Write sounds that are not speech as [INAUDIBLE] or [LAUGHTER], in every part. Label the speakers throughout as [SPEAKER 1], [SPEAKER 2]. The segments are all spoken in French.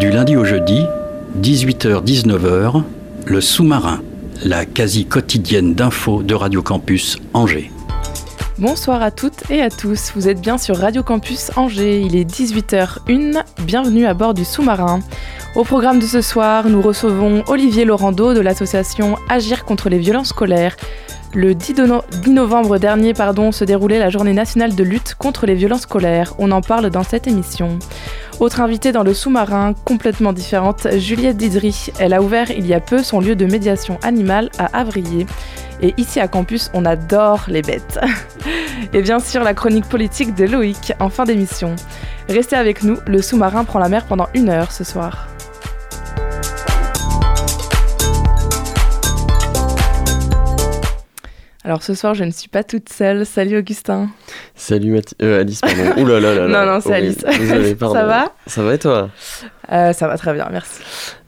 [SPEAKER 1] Du lundi au jeudi, 18h-19h, le sous-marin, la quasi quotidienne d'infos de Radio Campus Angers.
[SPEAKER 2] Bonsoir à toutes et à tous, vous êtes bien sur Radio Campus Angers, il est 18h01, bienvenue à bord du sous-marin. Au programme de ce soir, nous recevons Olivier Laurando de l'association Agir contre les violences scolaires. Le 10, de no- 10 novembre dernier pardon, se déroulait la journée nationale de lutte contre les violences scolaires. On en parle dans cette émission. Autre invitée dans le sous-marin, complètement différente, Juliette Didry. Elle a ouvert il y a peu son lieu de médiation animale à Avrier. Et ici à campus, on adore les bêtes. [LAUGHS] Et bien sûr, la chronique politique de Loïc en fin d'émission. Restez avec nous, le sous-marin prend la mer pendant une heure ce soir. Alors ce soir, je ne suis pas toute seule. Salut Augustin.
[SPEAKER 3] Salut Mathi- euh, Alice, pardon. [LAUGHS] Ouh là là là là.
[SPEAKER 2] Non, non, c'est. Alice.
[SPEAKER 3] Désolé, [LAUGHS] pardon.
[SPEAKER 2] Ça va?
[SPEAKER 3] Ça va et toi?
[SPEAKER 2] Euh, ça va très bien, merci.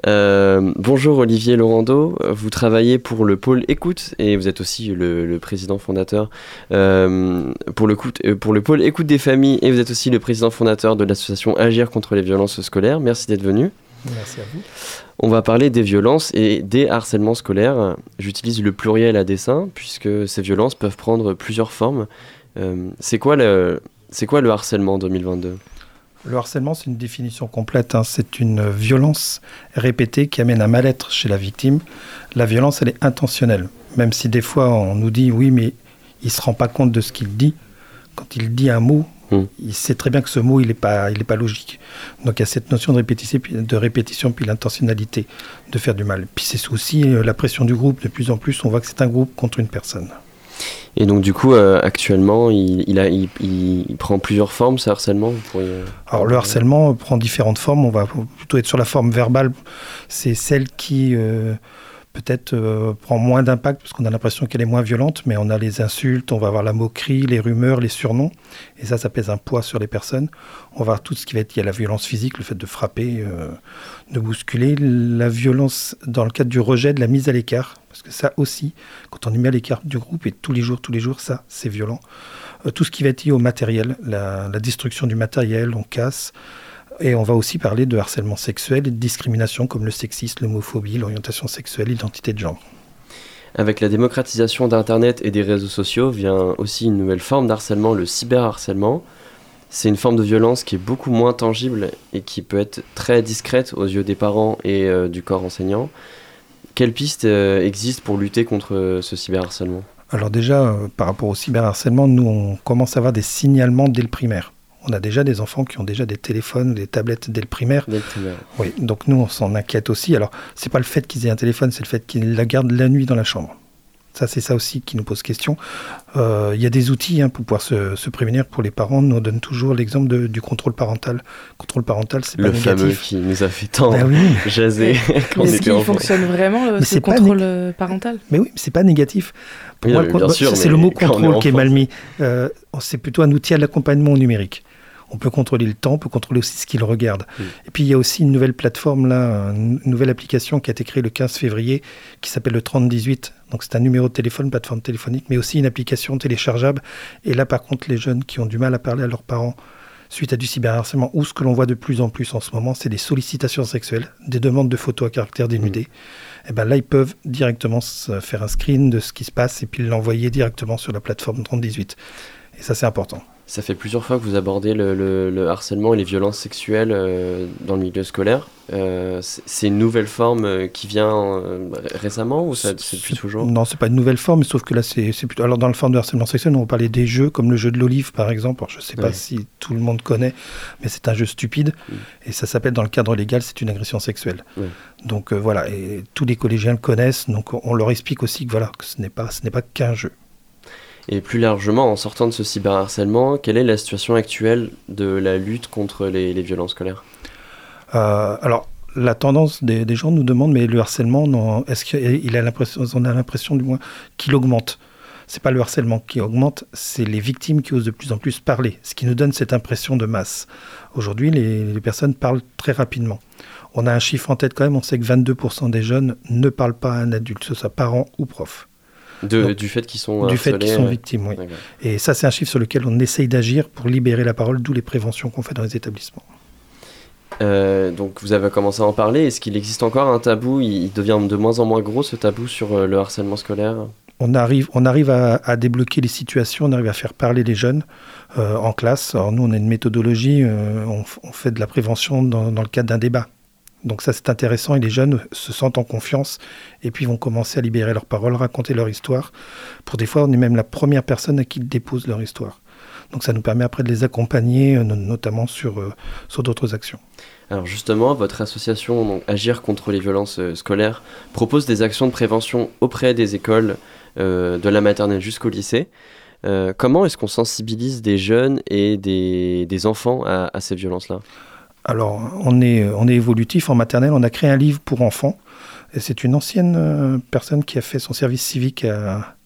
[SPEAKER 3] Euh, Bonjour Olivier Laurando, vous travaillez pour le pôle écoute et vous êtes aussi le, le président fondateur euh, pour, le coût- euh, pour le pôle écoute des familles et vous êtes aussi le président fondateur de l'association Agir contre les violences scolaires. Merci d'être venu.
[SPEAKER 4] Merci à vous.
[SPEAKER 3] On va parler des violences et des harcèlements scolaires. J'utilise le pluriel à dessein puisque ces violences peuvent prendre plusieurs formes. Euh, c'est quoi le c'est quoi le harcèlement en 2022
[SPEAKER 4] Le harcèlement, c'est une définition complète. hein. C'est une violence répétée qui amène un mal-être chez la victime. La violence, elle est intentionnelle. Même si des fois, on nous dit oui, mais il ne se rend pas compte de ce qu'il dit. Quand il dit un mot,
[SPEAKER 3] Hmm.
[SPEAKER 4] il sait très bien que ce mot, il n'est pas, il est pas logique. Donc il y a cette notion de répétition, puis, de répétition, puis l'intentionnalité de faire du mal. Puis c'est aussi euh, la pression du groupe. De plus en plus, on voit que c'est un groupe contre une personne.
[SPEAKER 3] Et donc du coup, euh, actuellement, il, prend plusieurs formes, ce harcèlement
[SPEAKER 4] Alors le harcèlement prend différentes formes. On va plutôt être sur la forme verbale. C'est celle qui euh, peut-être euh, prend moins d'impact parce qu'on a l'impression qu'elle est moins violente, mais on a les insultes, on va avoir la moquerie, les rumeurs, les surnoms, et ça, ça pèse un poids sur les personnes. On va avoir tout ce qui va être, y a la violence physique, le fait de frapper, euh, de bousculer, la violence dans le cadre du rejet, de la mise à l'écart, parce que ça aussi, quand on est mis à l'écart du groupe et tous les jours, tous les jours, ça, c'est violent. Euh, tout ce qui va être lié au matériel, la destruction du matériel, on casse. Et on va aussi parler de harcèlement sexuel et de discrimination comme le sexisme, l'homophobie, l'orientation sexuelle, l'identité de genre.
[SPEAKER 3] Avec la démocratisation d'Internet et des réseaux sociaux vient aussi une nouvelle forme d'harcèlement, le cyberharcèlement. C'est une forme de violence qui est beaucoup moins tangible et qui peut être très discrète aux yeux des parents et euh, du corps enseignant. Quelles pistes euh, existent pour lutter contre euh, ce cyberharcèlement?
[SPEAKER 4] Alors déjà, euh, par rapport au cyberharcèlement, nous, on commence à avoir des signalements dès le primaire. On a déjà des enfants qui ont déjà des téléphones, des tablettes dès le primaire.
[SPEAKER 3] dès le primaire
[SPEAKER 4] Oui, donc nous, on s'en inquiète aussi. Alors, c'est pas le fait qu'ils aient un téléphone, c'est le fait qu'ils la gardent la nuit dans la chambre. Ça, c'est ça aussi qui nous pose question. Euh, Il y a des outils hein, pour pouvoir se, se prévenir. Pour les parents, nous, on donne toujours l'exemple de- du contrôle parental. Contrôle parental, c'est pas
[SPEAKER 3] Le fameux
[SPEAKER 4] négatif.
[SPEAKER 3] qui nous a fait tant
[SPEAKER 4] Ben oui, [LAUGHS]
[SPEAKER 3] jaser [LAUGHS] quand
[SPEAKER 2] Est-ce qu'il fonctionne vraiment le,
[SPEAKER 4] Mais
[SPEAKER 2] ce contrôle euh, parental?
[SPEAKER 4] Mais oui, mais c'est pas négatif. Pour
[SPEAKER 3] Oui,
[SPEAKER 4] moi,
[SPEAKER 3] euh,
[SPEAKER 4] c'est le mot contrôle qui est mal mis. Euh, c'est plutôt un outil à l'accompagnement numérique. On peut contrôler le temps, on peut contrôler aussi ce qu'il regarde.
[SPEAKER 3] Mm.
[SPEAKER 4] Et puis il y a aussi une nouvelle plateforme, là, une nouvelle application qui a été créée le 15 février, qui s'appelle le 3018. Donc c'est un numéro de téléphone, plateforme téléphonique, mais aussi une application téléchargeable. Et là, par contre, les jeunes qui ont du mal à parler à leurs parents suite à du cyberharcèlement, ou ce que l'on voit de plus en plus en ce moment, c'est des sollicitations sexuelles, des demandes de photos à caractère dénudé. Et ben là, ils peuvent directement se faire un screen de ce qui se passe et puis l'envoyer directement sur la plateforme 3018. Et ça, c'est important.
[SPEAKER 3] Ça fait plusieurs fois que vous abordez le, le- le harcèlement et les violences sexuelles euh, dans le milieu scolaire. Euh, c'est une nouvelle forme euh, qui vient ré- récemment ou ça, c'est depuis toujours
[SPEAKER 4] Non, c'est pas une nouvelle forme, sauf que là, c'est plutôt. Alors, dans le forme de harcèlement sexuel, on parler des jeux, comme le jeu de l'olive, par exemple. Alors, je sais pas si tout le monde connaît, mais c'est un jeu stupide.
[SPEAKER 3] Mm.
[SPEAKER 4] Et ça s'appelle, dans le cadre légal, c'est une agression sexuelle.
[SPEAKER 3] Ouais.
[SPEAKER 4] Donc, euh, voilà. Et tous les collégiens le connaissent. Donc, on leur explique aussi que, voilà, que ce n'est pas, ce n'est pas qu'un jeu.
[SPEAKER 3] Et plus largement, en sortant de ce cyberharcèlement, quelle est la situation actuelle de la lutte contre les, violences scolaires?
[SPEAKER 4] Euh, alors, la tendance des, gens nous demande, mais le harcèlement, est-ce qu'il a l'impression, on a l'impression du moins qu'il augmente? C'est pas le harcèlement qui augmente, c'est les victimes qui osent de plus en plus parler, ce qui nous donne cette impression de masse. Aujourd'hui, les, les personnes parlent très rapidement. On a un chiffre en tête quand même, on sait que 22% des jeunes ne parlent pas à un adulte, que ce soit parent ou prof.
[SPEAKER 3] De-
[SPEAKER 4] Donc,
[SPEAKER 3] du fait qu'ils sont
[SPEAKER 4] du fait
[SPEAKER 3] harcelés,
[SPEAKER 4] qu'ils sont
[SPEAKER 3] ouais.
[SPEAKER 4] victimes, oui. Et ça, c'est un chiffre sur lequel on essaye d'agir pour libérer la parole, d'où les préventions qu'on fait dans les établissements.
[SPEAKER 3] Euh, donc vous avez commencé à en parler. Est-ce qu'il existe encore un tabou? Il, devient de moins en moins gros ce tabou sur euh, le harcèlement scolaire?
[SPEAKER 4] On arrive, on arrive à, à débloquer les situations, on arrive à faire parler les jeunes euh, en classe. Alors nous, on a une méthodologie, on, fait de la prévention dans, dans le cadre d'un débat. Donc ça, c'est intéressant et les jeunes se sentent en confiance et puis vont commencer à libérer leurs paroles, raconter leur histoire. Pour des fois, on est même la première personne à qui ils déposent leur histoire. Donc ça nous permet après de les accompagner, euh, no- notamment sur, euh, sur d'autres actions.
[SPEAKER 3] Alors justement, votre association Agir contre les violences euh, scolaires propose des actions de prévention auprès des écoles de la maternelle jusqu'au lycée. Comment est-ce qu'on sensibilise des jeunes et des, des enfants à, à ces violences-là?
[SPEAKER 4] Alors, on est, on est évolutif. En maternelle, on a créé un livre pour enfants. Et c'est une ancienne euh, personne qui a fait son service civique à-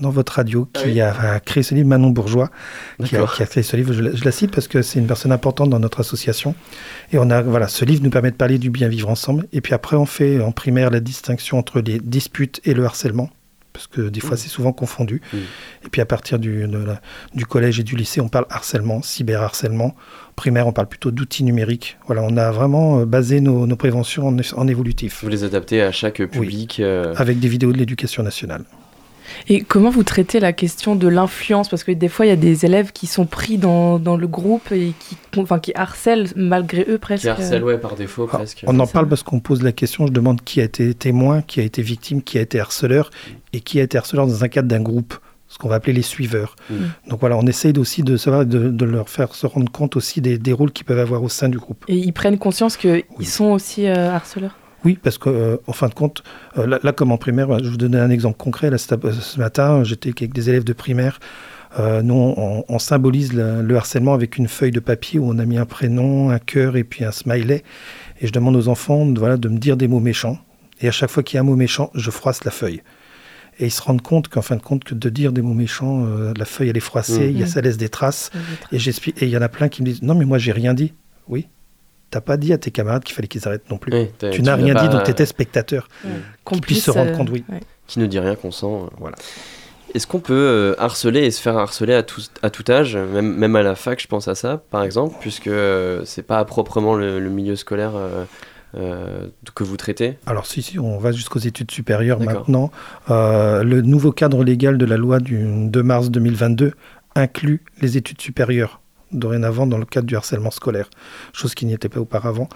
[SPEAKER 4] dans votre radio,
[SPEAKER 3] Ah
[SPEAKER 4] qui
[SPEAKER 3] oui.
[SPEAKER 4] a, créé ce livre, Manon Bourgeois, qui a, qui a créé ce livre. Je la, je la cite parce que c'est une personne importante dans notre association. Et on a, voilà, ce livre nous permet de parler du bien vivre ensemble. Et puis après, on fait en primaire la distinction entre les disputes et le harcèlement. Parce que des fois,
[SPEAKER 3] Mmh.
[SPEAKER 4] c'est souvent confondu.
[SPEAKER 3] Mmh.
[SPEAKER 4] Et puis à partir du, de la- du collège et du lycée, on parle harcèlement, cyberharcèlement. Primaire, on parle plutôt d'outils numériques. Voilà, on a vraiment euh, basé nos, nos préventions en, en évolutif,
[SPEAKER 3] Vous les adaptez à chaque public euh,
[SPEAKER 4] avec des vidéos de l'éducation nationale.
[SPEAKER 2] Et comment vous traitez la question de l'influence? Parce que des fois, il y a des élèves qui sont pris dans, dans le groupe et qui, enfin, qui harcèlent malgré eux presque.
[SPEAKER 3] qui harcèlent ouais, par défaut
[SPEAKER 4] Ah,
[SPEAKER 3] presque.
[SPEAKER 4] On en parle parce qu'on pose la question, je demande qui a été témoin, qui a été victime, qui a été harceleur, et qui a été harceleur dans un cadre d'un groupe, ce qu'on va appeler les suiveurs.
[SPEAKER 3] Mm.
[SPEAKER 4] Donc voilà, on essaye aussi de savoir, de, de leur faire se rendre compte aussi des, des rôles qu'ils peuvent avoir au sein du groupe.
[SPEAKER 2] Et ils prennent conscience qu'ils
[SPEAKER 4] Oui.
[SPEAKER 2] sont aussi euh, harceleurs?
[SPEAKER 4] Oui, parce qu'en en fin de compte, euh, là, là, comme en primaire, je vais vous donner un exemple concret. Là, euh, ce matin, j'étais avec des élèves de primaire. Euh, nous, on, on symbolise le, le harcèlement avec une feuille de papier où on a mis un prénom, un cœur et puis un smiley. Et je demande aux enfants de, voilà, de me dire des mots méchants. Et à chaque fois qu'il y a un mot méchant, je froisse la feuille. Et ils se rendent compte qu'en fin de compte, que de dire des mots méchants, euh, la feuille elle est froissée,
[SPEAKER 3] Mhm.
[SPEAKER 4] il y a, ça laisse des traces. Et. Et il y en a plein qui me disent Non, mais moi, j'ai rien dit. Oui. T'as pas dit à tes camarades qu'il fallait qu'ils arrêtent non plus.
[SPEAKER 3] Oui,
[SPEAKER 4] tu n'as rien dit, donc tu étais spectateur.
[SPEAKER 2] Qu'on
[SPEAKER 4] puissent se rendre compte, oui.
[SPEAKER 2] ouais.
[SPEAKER 3] Qui ne dit rien qu'on sent. euh.
[SPEAKER 4] Voilà.
[SPEAKER 3] Est-ce qu'on peut euh, harceler et se faire harceler à tout, à tout âge, même, même à la fac, je pense à ça, par exemple, puisque euh, c'est pas proprement le, le milieu scolaire euh, euh, que vous traitez?
[SPEAKER 4] Alors si, si, on va jusqu'aux études supérieures maintenant. Euh, le nouveau cadre légal de la loi du 2 mars 2022 inclut les études supérieures dorénavant dans le cadre du harcèlement scolaire, chose qui n'y était pas auparavant.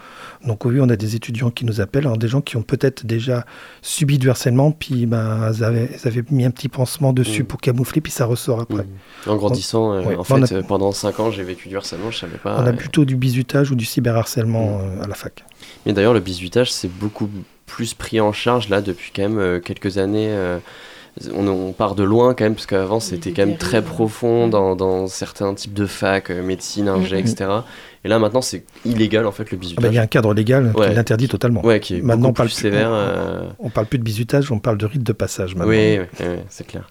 [SPEAKER 4] Donc oui, on a des étudiants qui nous appellent, alors des gens qui ont peut-être déjà subi du harcèlement, puis ben, ils, avaient, ils avaient mis un petit pansement dessus
[SPEAKER 3] Mm.
[SPEAKER 4] pour camoufler, puis ça ressort après.
[SPEAKER 3] En grandissant, euh,
[SPEAKER 4] Ouais.
[SPEAKER 3] en fait,
[SPEAKER 4] a-
[SPEAKER 3] euh, pendant 5 ans, j'ai vécu du harcèlement, je savais pas.
[SPEAKER 4] on a
[SPEAKER 3] euh,
[SPEAKER 4] plutôt du bizutage ou du cyberharcèlement
[SPEAKER 3] Mm.
[SPEAKER 4] à la fac.
[SPEAKER 3] Mais d'ailleurs, le bisutage, c'est beaucoup plus pris en charge là depuis quand même quelques années. On, on part de loin quand même, parce qu'avant c'était quand même très profond dans, dans certains types de facs, euh, médecine, ingé,
[SPEAKER 2] Mhm.
[SPEAKER 3] etc. Et là maintenant c'est illégal en fait le
[SPEAKER 4] Ah ben,
[SPEAKER 3] bisutage.
[SPEAKER 4] Il y a un cadre légal
[SPEAKER 3] Ouais.
[SPEAKER 4] qui l'interdit totalement.
[SPEAKER 3] Ouais, qui est
[SPEAKER 4] Maintenant, on
[SPEAKER 3] beaucoup
[SPEAKER 4] parle
[SPEAKER 3] plus
[SPEAKER 4] plus-
[SPEAKER 3] sévère.
[SPEAKER 4] on-
[SPEAKER 3] euh,
[SPEAKER 4] On parle plus de bizutage, on parle de rite de passage maintenant.
[SPEAKER 3] Oui, oui, oui, c'est clair.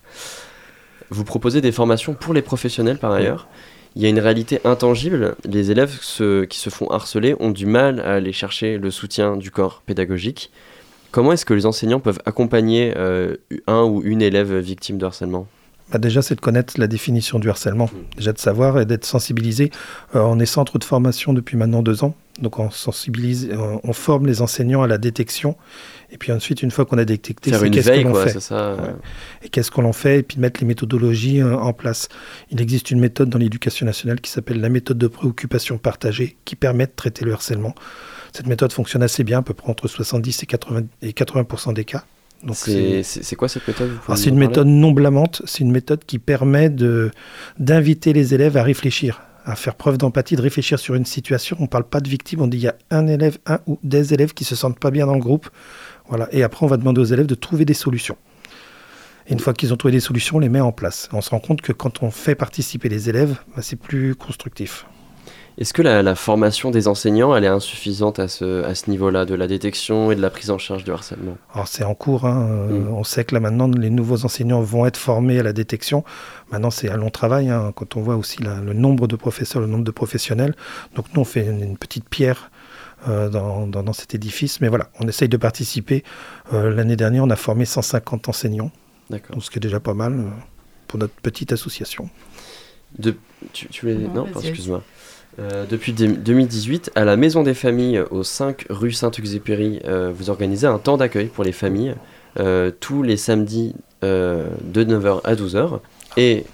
[SPEAKER 3] Vous proposez des formations pour les professionnels par ailleurs. Il y a une réalité intangible. Les élèves se- qui se font harceler ont du mal à aller chercher le soutien du corps pédagogique. Comment est-ce que les enseignants peuvent accompagner euh, un ou une élève victime de harcèlement?
[SPEAKER 4] Bah, déjà, c'est de connaître la définition du harcèlement,
[SPEAKER 3] Mm.
[SPEAKER 4] déjà de savoir et d'être sensibilisé. Euh, on est centre de formation depuis maintenant deux ans, donc on sensibilise, on, on forme les enseignants à la détection, et puis ensuite, une fois qu'on a détecté, c'est qu'est-ce que l'on fait,
[SPEAKER 3] ça
[SPEAKER 4] Ouais. et qu'est-ce qu'on en fait, et puis de mettre les méthodologies euh, en place. Il existe une méthode dans l'éducation nationale qui s'appelle la méthode de préoccupation partagée, qui permet de traiter le harcèlement. Cette méthode fonctionne assez bien, à peu près entre 70 et 80, et 80 des cas.
[SPEAKER 3] C'est quoi cette méthode
[SPEAKER 4] c'est une méthode non blâmante, c'est une méthode qui permet d'inviter les élèves à réfléchir, à faire preuve d'empathie, de réfléchir sur une situation. On ne parle pas de victime, on dit il y a un élève, un ou des élèves qui se sentent pas bien dans le groupe. Voilà. Et après, on va demander aux élèves de trouver des solutions. Et une fois qu'ils ont trouvé des solutions, on les met en place. On se rend compte que quand on fait participer les élèves, bah, c'est plus constructif.
[SPEAKER 3] Est-ce que la, la formation des enseignants, elle est insuffisante à ce, à ce niveau-là, de la détection et de la prise en charge du harcèlement?
[SPEAKER 4] Alors c'est en cours, hein, euh,
[SPEAKER 3] Mm.
[SPEAKER 4] on sait que là maintenant les nouveaux enseignants vont être formés à la détection. Maintenant c'est un long travail, hein, quand on voit aussi la- le nombre de professeurs, le nombre de professionnels. Donc nous on fait une, une petite pierre euh, dans, dans- dans cet édifice, mais voilà, on essaye de participer. Euh, L'année dernière on a formé 150 enseignants, ce qui est déjà pas mal euh, pour notre petite association.
[SPEAKER 3] De, tu, tu voulais-
[SPEAKER 2] Non,
[SPEAKER 3] Non, excuse-moi. Euh, depuis dé- 2018, à la Maison des Familles, au 5 rue Saint-Exupéry, euh, vous organisez un temps d'accueil pour les familles euh, tous les samedis euh, de 9h à 12h. Et,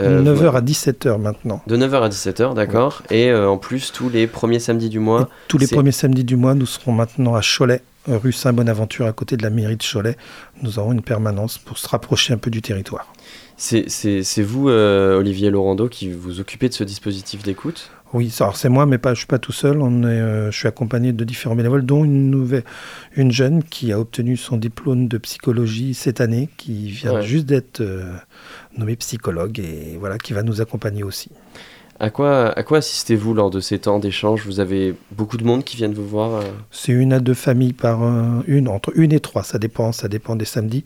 [SPEAKER 3] euh,
[SPEAKER 4] 9h à 17h maintenant.
[SPEAKER 3] De 9h à 17h, d'accord. Et euh, en plus, tous les premiers samedis du mois.
[SPEAKER 4] Et tous les premiers samedis du mois, nous serons maintenant à Cholet, rue Saint-Bonaventure, à côté de la mairie de Cholet. Nous aurons une permanence pour se rapprocher un peu du territoire.
[SPEAKER 3] C'est vous, euh, Olivier Laurando, qui vous occupez de ce dispositif d'écoute?
[SPEAKER 4] Oui, alors c'est moi, mais pas, je ne suis pas tout seul. On est, euh, je suis accompagné de différents bénévoles, dont une, nouvelle, une jeune qui a obtenu son diplôme de psychologie cette année, qui vient
[SPEAKER 3] Ouais.
[SPEAKER 4] juste d'être euh, nommée psychologue et voilà, qui va nous accompagner aussi.
[SPEAKER 3] à quoi, à quoi assistez-vous lors de ces temps d'échange? Vous avez beaucoup de monde qui viennent vous voir euh?
[SPEAKER 4] C'est une à deux familles par une, entre une et trois, ça dépend, ça dépend des samedis.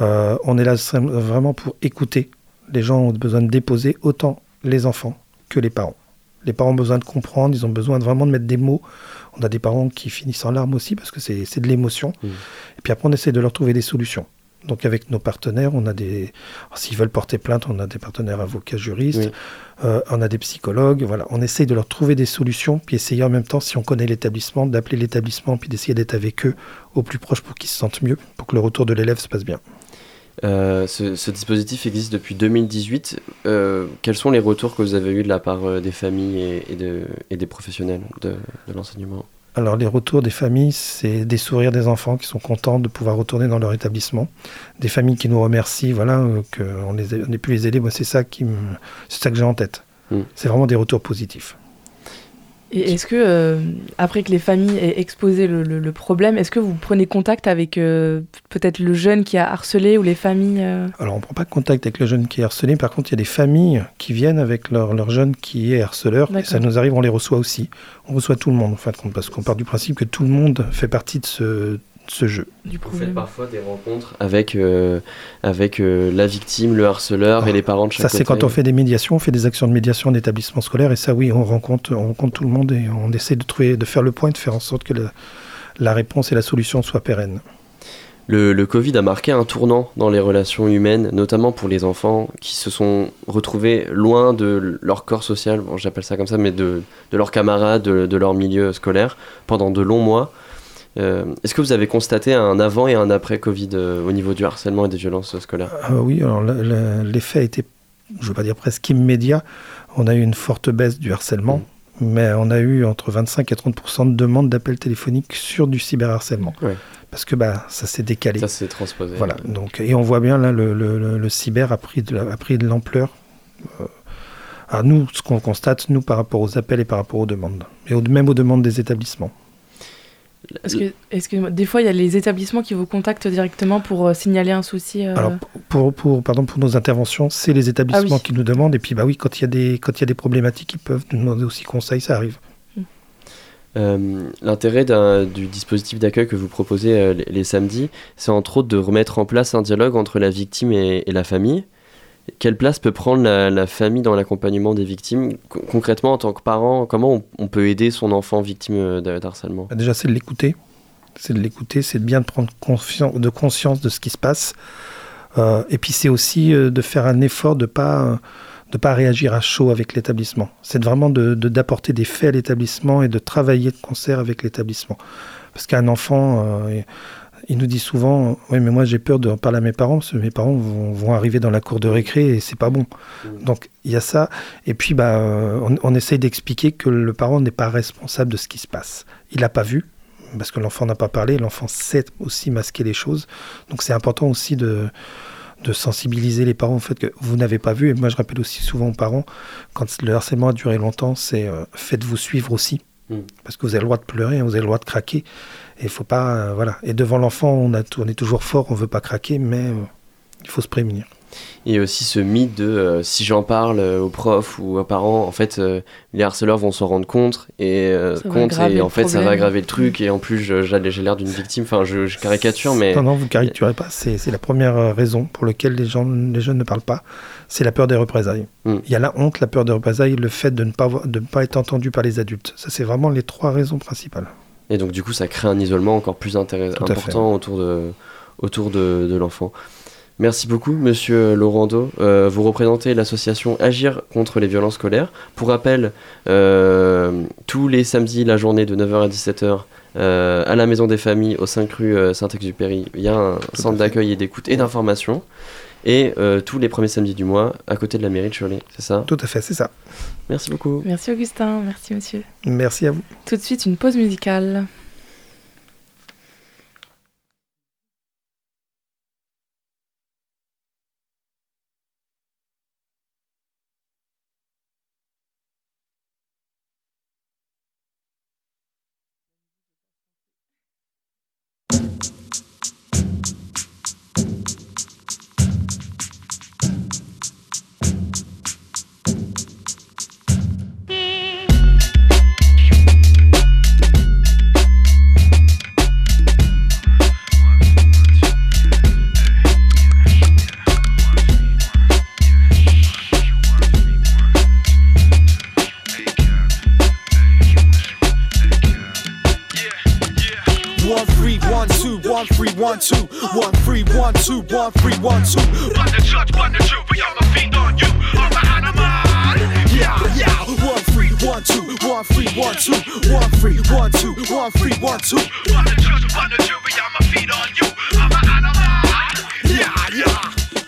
[SPEAKER 4] On est là vraiment pour écouter. Les gens ont besoin de déposer autant les enfants que les parents. Les parents ont besoin de comprendre, ils ont besoin de vraiment de mettre des mots. On a des parents qui finissent en larmes aussi parce que c'est de l'émotion.
[SPEAKER 3] Mhm.
[SPEAKER 4] Et puis après, on essaie de leur trouver des solutions. Donc avec nos partenaires, on a des... S'ils veulent porter plainte, on a des partenaires avocats juristes,
[SPEAKER 3] Oui.
[SPEAKER 4] euh, on a des psychologues, voilà. On essaye de leur trouver des solutions, puis essayer en même temps, si on connaît l'établissement, d'appeler l'établissement, puis d'essayer d'être avec eux au plus proche pour qu'ils se sentent mieux, pour que le retour de l'élève se passe bien.
[SPEAKER 3] Euh, ce, ce dispositif existe depuis 2018. Euh, quels sont les retours que vous avez eus de la part euh, des familles et, et de, et des professionnels de, de l'enseignement?
[SPEAKER 4] Alors les retours des familles, c'est des sourires des enfants qui sont contents de pouvoir retourner dans leur établissement, des familles qui nous remercient, voilà, qu'on ait pu les aider. Moi, c'est ça qui me, c'est ça que j'ai en tête.
[SPEAKER 3] Mm.
[SPEAKER 4] C'est vraiment des retours positifs.
[SPEAKER 2] Et est-ce que, euh, après que les familles aient exposé le, le- le problème, est-ce que vous prenez contact avec euh, peut-être le jeune qui a harcelé ou les familles euh
[SPEAKER 4] Alors, on ne prend pas contact avec le jeune qui est harcelé. Par contre, il y a des familles qui viennent avec leur, leur jeune qui est harceleur. Et ça nous arrive, on les reçoit aussi. On reçoit tout le monde, en fin de compte, parce qu'on part du principe que tout le monde fait partie de ce, ce jeu.
[SPEAKER 2] du
[SPEAKER 3] Vous faites parfois des rencontres avec, euh, avec euh, la victime, le harceleur
[SPEAKER 4] Ah,
[SPEAKER 3] et les parents de chaque
[SPEAKER 4] Ça, c'est quand on fait des médiations, on fait des actions de médiation en établissement scolaire. Et ça, oui, on rencontre, on rencontre tout le monde et on essaie de, trouver, de faire le point, de faire en sorte que le- la réponse et la solution soient pérennes.
[SPEAKER 3] Le, le Covid a marqué un tournant dans les relations humaines, notamment pour les enfants qui se sont retrouvés loin de leur corps social, bon, j'appelle ça comme ça, mais de, de leurs camarades, de, de leur milieu scolaire, pendant de longs mois. Euh, Est-ce que vous avez constaté un avant et un après Covid euh, au niveau du harcèlement et des violences scolaires?
[SPEAKER 4] Ah oui, alors le- le- l'effet a été, je ne veux pas dire presque immédiat. On a eu une forte baisse du harcèlement, mais on a eu entre 25 et 30% de demandes d'appels téléphoniques sur du cyberharcèlement.
[SPEAKER 3] Ouais.
[SPEAKER 4] Parce que bah, ça s'est décalé.
[SPEAKER 3] Ça s'est transposé.
[SPEAKER 4] Voilà, donc, et on voit bien là, le, le- le- le cyber a pris de la- a pris de l'ampleur. Euh, à nous, ce qu'on constate, nous, par rapport aux appels et par rapport aux demandes, et au- même aux demandes des établissements.
[SPEAKER 2] Est-ce que, que des fois il y a les établissements qui vous contactent directement pour euh, signaler un souci euh,
[SPEAKER 4] Alors, pour, pour, pardon, pour nos interventions, c'est les établissements
[SPEAKER 2] Ah oui.
[SPEAKER 4] qui nous demandent. Et puis, bah oui, quand il y a des, quand il y a des problématiques, ils peuvent nous demander aussi conseil, ça arrive.
[SPEAKER 3] Euh, L'intérêt du dispositif d'accueil que vous proposez euh, les, les samedis, c'est entre autres de remettre en place un dialogue entre la victime et, et la famille. Quelle place peut prendre la, famille dans l'accompagnement des victimes Con- Concrètement, en tant que parent, comment on, peut aider son enfant victime euh, de- d'harcèlement?
[SPEAKER 4] Bah, Déjà, c'est de l'écouter. C'est de l'écouter, c'est de bien de prendre de conscience de ce qui se passe. Euh, et puis, c'est aussi euh, de faire un effort de ne pas, de pas réagir à chaud avec l'établissement. C'est de vraiment d'apporter de, d'apporter des faits à l'établissement et de travailler de concert avec l'établissement. Parce qu'un enfant, il nous dit souvent Oui, mais moi j'ai peur de parler à mes parents, parce que mes parents vont, vont arriver dans la cour de récré et c'est pas bon. Donc il y a ça. Et puis bah, on, on essaye d'expliquer que le parent n'est pas responsable de ce qui se passe. Il n'a pas vu, parce que l'enfant n'a pas parlé, l'enfant sait aussi masquer les choses. Donc c'est important aussi de, de sensibiliser les parents au fait que vous n'avez pas vu. Et moi je rappelle aussi souvent aux parents, quand le harcèlement a duré longtemps, c'est euh, faites-vous suivre aussi.
[SPEAKER 3] Mm.
[SPEAKER 4] Parce que vous avez le droit de pleurer, hein, vous avez le droit de craquer. Et il faut pas, euh, voilà. Et devant l'enfant, on, a, on est toujours fort, on veut pas craquer, mais euh, il faut se prémunir.
[SPEAKER 3] Et aussi ce mythe de euh, si j'en parle euh, aux profs ou aux parents, en fait, euh, les harceleurs vont s'en rendre compte et euh, compte et en fait ça va aggraver le truc et en plus j'ai l'air d'une victime. Enfin, je, je caricature, mais
[SPEAKER 4] Non, non, vous ne caricaturez pas. C'est la première raison pour laquelle les, gens, les jeunes ne parlent pas. C'est la peur des représailles.
[SPEAKER 3] Mm.
[SPEAKER 4] Il y a la honte, la peur des représailles, le fait de ne pas, de ne pas être entendu par les adultes. Ça, c'est vraiment les trois raisons principales.
[SPEAKER 3] Et donc du coup ça crée un isolement encore plus important autour de autour de, de l'enfant. Merci beaucoup, monsieur Laurando. Euh, vous représentez l'association Agir contre les violences scolaires. Pour rappel, euh, tous les samedis, la journée de 9h à 17h, euh, à la Maison des Familles, au 5 rue Saint-Exupéry, il y a un centre d'accueil et d'écoute et d'information. Et euh, tous les premiers samedis du mois, à côté de la mairie de Cholet, c'est ça?
[SPEAKER 4] Tout à fait, c'est ça.
[SPEAKER 3] Merci beaucoup.
[SPEAKER 2] Merci Augustin, merci monsieur.
[SPEAKER 4] Merci à vous.
[SPEAKER 2] Tout de suite, une pause musicale.
[SPEAKER 5] One three one two one three one two one three one two.
[SPEAKER 6] Run the church, run the truth, we all feet on you. I'm an animal.
[SPEAKER 5] Yeah yeah. One three one two one three one two one three one two one three one two.
[SPEAKER 6] Run the church, run the truth, we all my feet on you. I'm an animal.
[SPEAKER 5] Yeah yeah.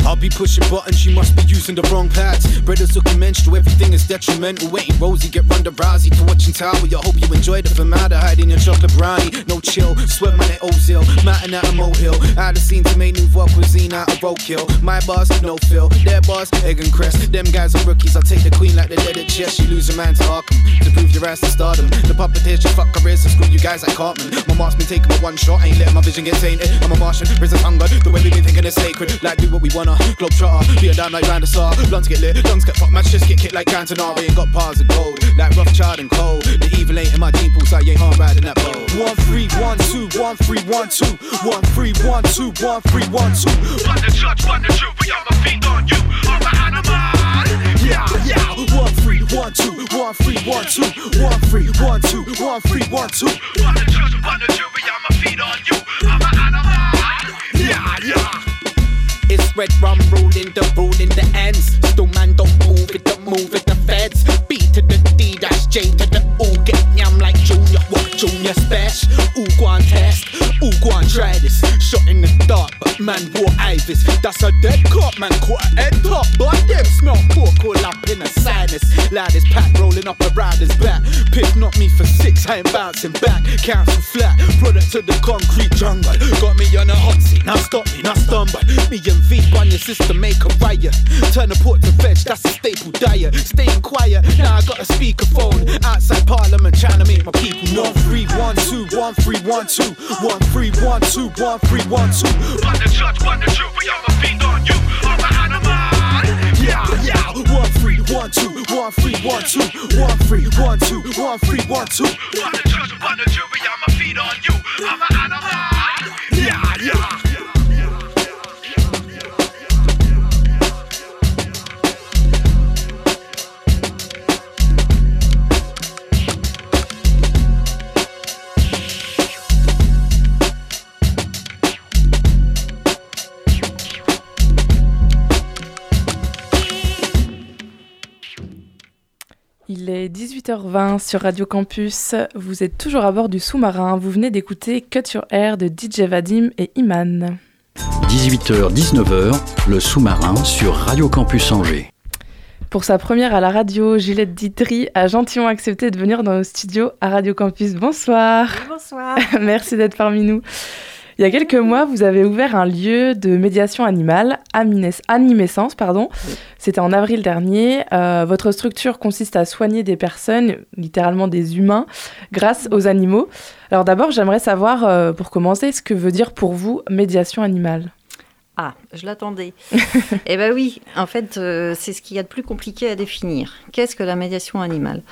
[SPEAKER 5] I'll be pushing buttons, you must be using the wrong pads. Brothers looking menstrual, everything is detrimental. Waiting Rosie, get Ronda Rousey to watching Tower. I hope you enjoy the formaldehyde in your chocolate brownie. No chill, sweat my net Ozil, mountain out of molehill. Out of scene to make new cuisine out of roadkill. My bars, no fill. Their bars, egg and crest. Them guys are rookies, I'll take the queen like the dead at chess. You lose a man to Arkham to prove your ass to stardom. The puppeteers, fuck careers, so screw you guys like Cartman. My mark's been taking my one shot, ain't letting my vision get tainted. I'm a Martian, prison hunger. The way we been thinking is sacred. Like do what we wanna, globe trotter, be a dime like Randa Star. Blunts get lit, lungs get fucked, match just get kicked like Cantonari. Ain't got bars of gold, like Rothschild and Cole. The evil ain't in my gene pool, so I ain't on riding that boat. One three one two, one three one two, one three one two, one three one two.
[SPEAKER 6] Run the church, run the truth, we all my feet on you. I'm an animal.
[SPEAKER 5] Yeah, yeah. One three one two, one three one two, one three one two, one three one two.
[SPEAKER 6] Run the church, run the truth, we all my feet on you.
[SPEAKER 5] Red rum ruling the ruling the ends. Still man don't move it, don't move it, the feds. B to the D dash J to the O. Get yam like junior special? Ooh, go on test, try this. Shot in the dark, but man wore Ivis. That's a dead cop, man caught a head top. But them smell pork all up in a sinus. Loudest pack rolling up around his back. Pick knocked me for six, I ain't bouncing back. Council flat, product to the concrete jungle. Got me on a hot seat, now stop me, now stumble. Me and V on your system, make a riot. Turn the port to veg, that's a staple diet. Staying quiet, now I got a speakerphone. Outside parliament, trying to make my people know. One three one two, one three one two, one three one two, one three one two.
[SPEAKER 6] Run the church, run the we all my feet on you. I'm an animal.
[SPEAKER 5] Yeah, yeah. One three one two, one three one two, one three one two, one three one two.
[SPEAKER 6] Run the church, run the we all my feet on you. I'm an animal.
[SPEAKER 5] Yeah, yeah.
[SPEAKER 2] Est 18h20 sur Radio Campus. Vous êtes toujours à bord du sous-marin. Vous venez d'écouter Cut Your Air de DJ Vadim et Iman.
[SPEAKER 1] 18h-19h, le sous-marin sur Radio Campus Angers.
[SPEAKER 2] Pour sa première à la radio, Gillette Ditry a gentiment accepté de venir dans nos studios à Radio Campus. Bonsoir.
[SPEAKER 7] Bonsoir. [LAUGHS]
[SPEAKER 2] Merci d'être parmi nous. Il y a quelques mois, vous avez ouvert un lieu de médiation animale, Animescence, pardon. C'était en avril dernier. Euh, votre structure consiste à soigner des personnes, littéralement des humains, grâce aux animaux. Alors d'abord, j'aimerais savoir, euh, pour commencer, ce que veut dire pour vous médiation animale?
[SPEAKER 7] Ah, je l'attendais. [LAUGHS] eh ben oui, en fait, euh, c'est ce qu'il y a de plus compliqué à définir. Qu'est-ce que la médiation animale?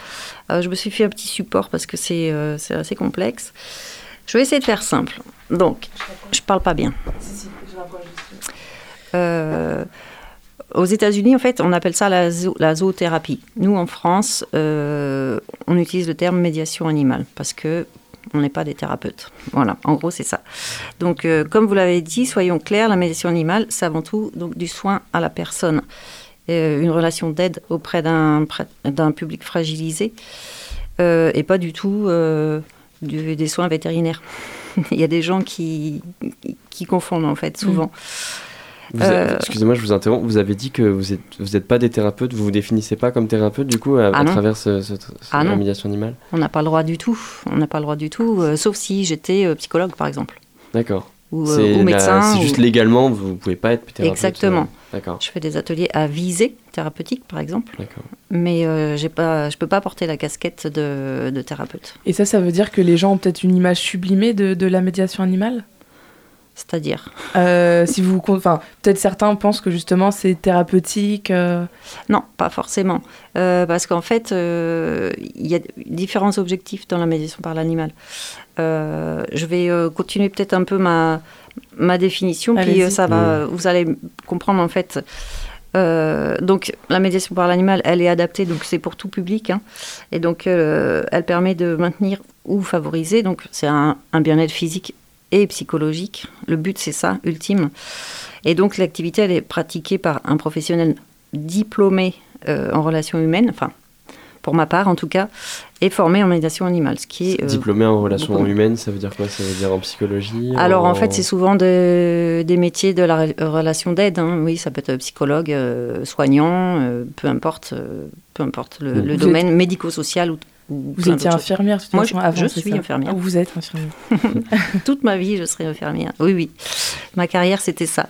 [SPEAKER 7] Euh, Je me suis fait un petit support parce que c'est euh, c'est assez complexe. Je vais essayer de faire simple. Donc, je parle pas bien. Euh, aux États-Unis, en fait, on appelle ça la, zo- la zoothérapie. Nous, en France, euh, on utilise le terme médiation animale parce que on n'est pas des thérapeutes. Voilà, en gros, c'est ça. Donc, euh, comme vous l'avez dit, soyons clairs, la médiation animale, c'est avant tout donc, du soin à la personne, Euh, une relation d'aide auprès d'un public fragilisé, euh, et pas du tout du- des soins vétérinaires. [LAUGHS] Il y a des gens qui, qui confondent, en fait, souvent.
[SPEAKER 3] Vous avez-
[SPEAKER 7] Euh,
[SPEAKER 3] Excusez-moi, je vous interromps. Vous avez dit que vous êtes, vous n'êtes pas des thérapeutes, vous vous définissez pas comme thérapeute du coup à,
[SPEAKER 7] Ah
[SPEAKER 3] à travers ce, ce- ce-
[SPEAKER 7] Ah
[SPEAKER 3] animale
[SPEAKER 7] On n'a pas le droit du tout. On n'a pas le droit du tout, euh, sauf si j'étais euh, psychologue, par exemple,
[SPEAKER 3] D'accord.
[SPEAKER 7] ou, médecin.
[SPEAKER 3] c'est
[SPEAKER 7] ou-
[SPEAKER 3] juste légalement, vous ne pouvez pas être thérapeute.
[SPEAKER 7] Exactement.
[SPEAKER 3] D'accord.
[SPEAKER 7] Je fais des ateliers à visée thérapeutique, par exemple, mais euh, j'ai pas, je peux pas porter la casquette de, de thérapeute.
[SPEAKER 2] Et ça, ça veut dire que les gens ont peut-être une image sublimée de, de la médiation animale?
[SPEAKER 7] C'est-à-dire?
[SPEAKER 2] Euh, si vous, enfin, peut-être certains pensent que justement c'est thérapeutique. euh,
[SPEAKER 7] Non, pas forcément. Euh, parce qu'en fait, euh, il y a différents objectifs dans la médiation par l'animal. Euh, je vais euh, continuer peut-être un peu ma, ma définition, puis euh, ça va, vous allez comprendre en fait. Euh, donc, la médiation par l'animal, elle est adaptée, donc c'est pour tout public. hein. et donc, euh, elle permet de maintenir ou favoriser. Donc, c'est un, bien-être physique et psychologique. Le but, c'est ça, ultime. Et donc, l'activité, elle est pratiquée par un professionnel diplômé euh, en relations humaines, enfin, pour ma part en tout cas, et formé en médiation animale, ce qui est... euh,
[SPEAKER 3] Diplômé en relations
[SPEAKER 7] beaucoup.
[SPEAKER 3] humaines, ça veut dire quoi? Ça veut dire en psychologie
[SPEAKER 7] alors en fait, c'est souvent de- des métiers de la re- relation d'aide. hein. Oui, ça peut être psychologue, euh, soignant, euh, peu importe, euh, peu importe le, domaine médico-social ou, ou
[SPEAKER 2] Vous étiez infirmière,
[SPEAKER 7] Moi,
[SPEAKER 2] façon,
[SPEAKER 7] je-
[SPEAKER 2] avant,
[SPEAKER 7] je suis
[SPEAKER 2] ça?
[SPEAKER 7] infirmière.
[SPEAKER 2] Ah, Vous êtes infirmière. [LAUGHS] [LAUGHS]
[SPEAKER 7] Toute ma vie, je serai infirmière. Oui, oui. Ma carrière, c'était ça.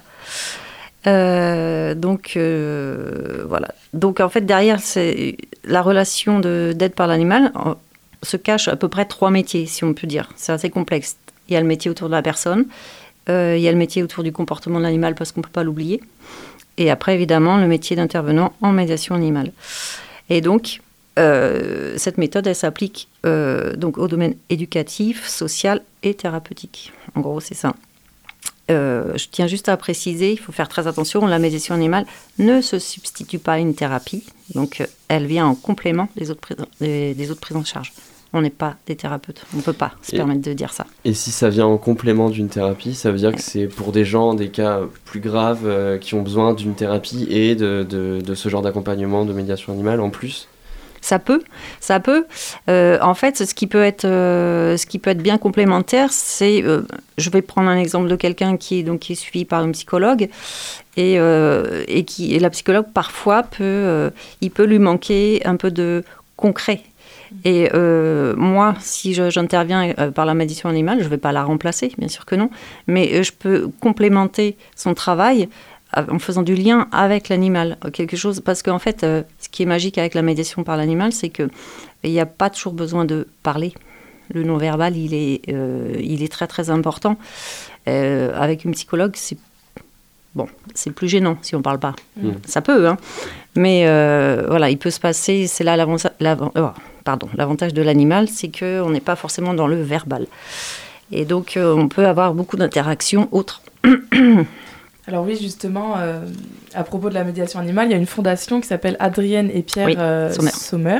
[SPEAKER 7] Euh, donc euh, voilà. Donc en fait derrière c'est la relation de- d'aide par l'animal se cache à peu près trois métiers si on peut dire. C'est assez complexe. Il y a le métier autour de la personne, euh, il y a le métier autour du comportement de l'animal parce qu'on peut pas l'oublier, et après évidemment le métier d'intervenant en médiation animale. Et donc cette méthode elle s'applique donc au domaine éducatif, social et thérapeutique. En gros c'est ça. Euh, je tiens juste à préciser, il faut faire très attention, la médiation animale ne se substitue pas à une thérapie, donc euh, elle vient en complément des autres, prises- des, des autres prises en charge. On n'est pas des thérapeutes, on ne peut pas se
[SPEAKER 3] Et-
[SPEAKER 7] permettre de dire ça.
[SPEAKER 3] Et si ça vient en complément d'une thérapie, ça veut dire que c'est pour des gens, des cas plus graves, euh, qui ont besoin d'une thérapie et de, de, de ce genre d'accompagnement de médiation animale en plus
[SPEAKER 7] Ça peut, ça peut. Euh, en fait, ce qui peut être, euh, ce qui peut être bien complémentaire, c'est, euh, je vais prendre un exemple de quelqu'un qui est donc qui est suivi par une psychologue et, et qui et la psychologue parfois peut, il peut lui manquer un peu de concret. Et moi, si j'interviens par la médiation animale, je ne vais pas la remplacer, bien sûr que non, mais je peux complémenter son travail en faisant du lien avec l'animal, euh, quelque chose parce qu'en fait, euh, ce qui est magique avec la médiation par l'animal, c'est que il n'y a pas toujours besoin de parler. Le non-verbal, il est, euh, il est très très important. Euh, avec une psychologue, c'est bon, c'est plus gênant si on parle pas.
[SPEAKER 3] Mm.
[SPEAKER 7] Ça peut, hein. Mais voilà, il peut se passer. C'est là l'avantage. pardon, l'avantage de l'animal, c'est que on n'est pas forcément dans le verbal. Et donc, on peut avoir beaucoup d'interactions autres. [CLEARS THROAT]
[SPEAKER 2] Alors oui, justement, euh, à propos de la médiation animale, il y a une fondation qui s'appelle Adrienne et Pierre
[SPEAKER 7] Oui,
[SPEAKER 2] euh,
[SPEAKER 7] Sommer.
[SPEAKER 2] Sommer,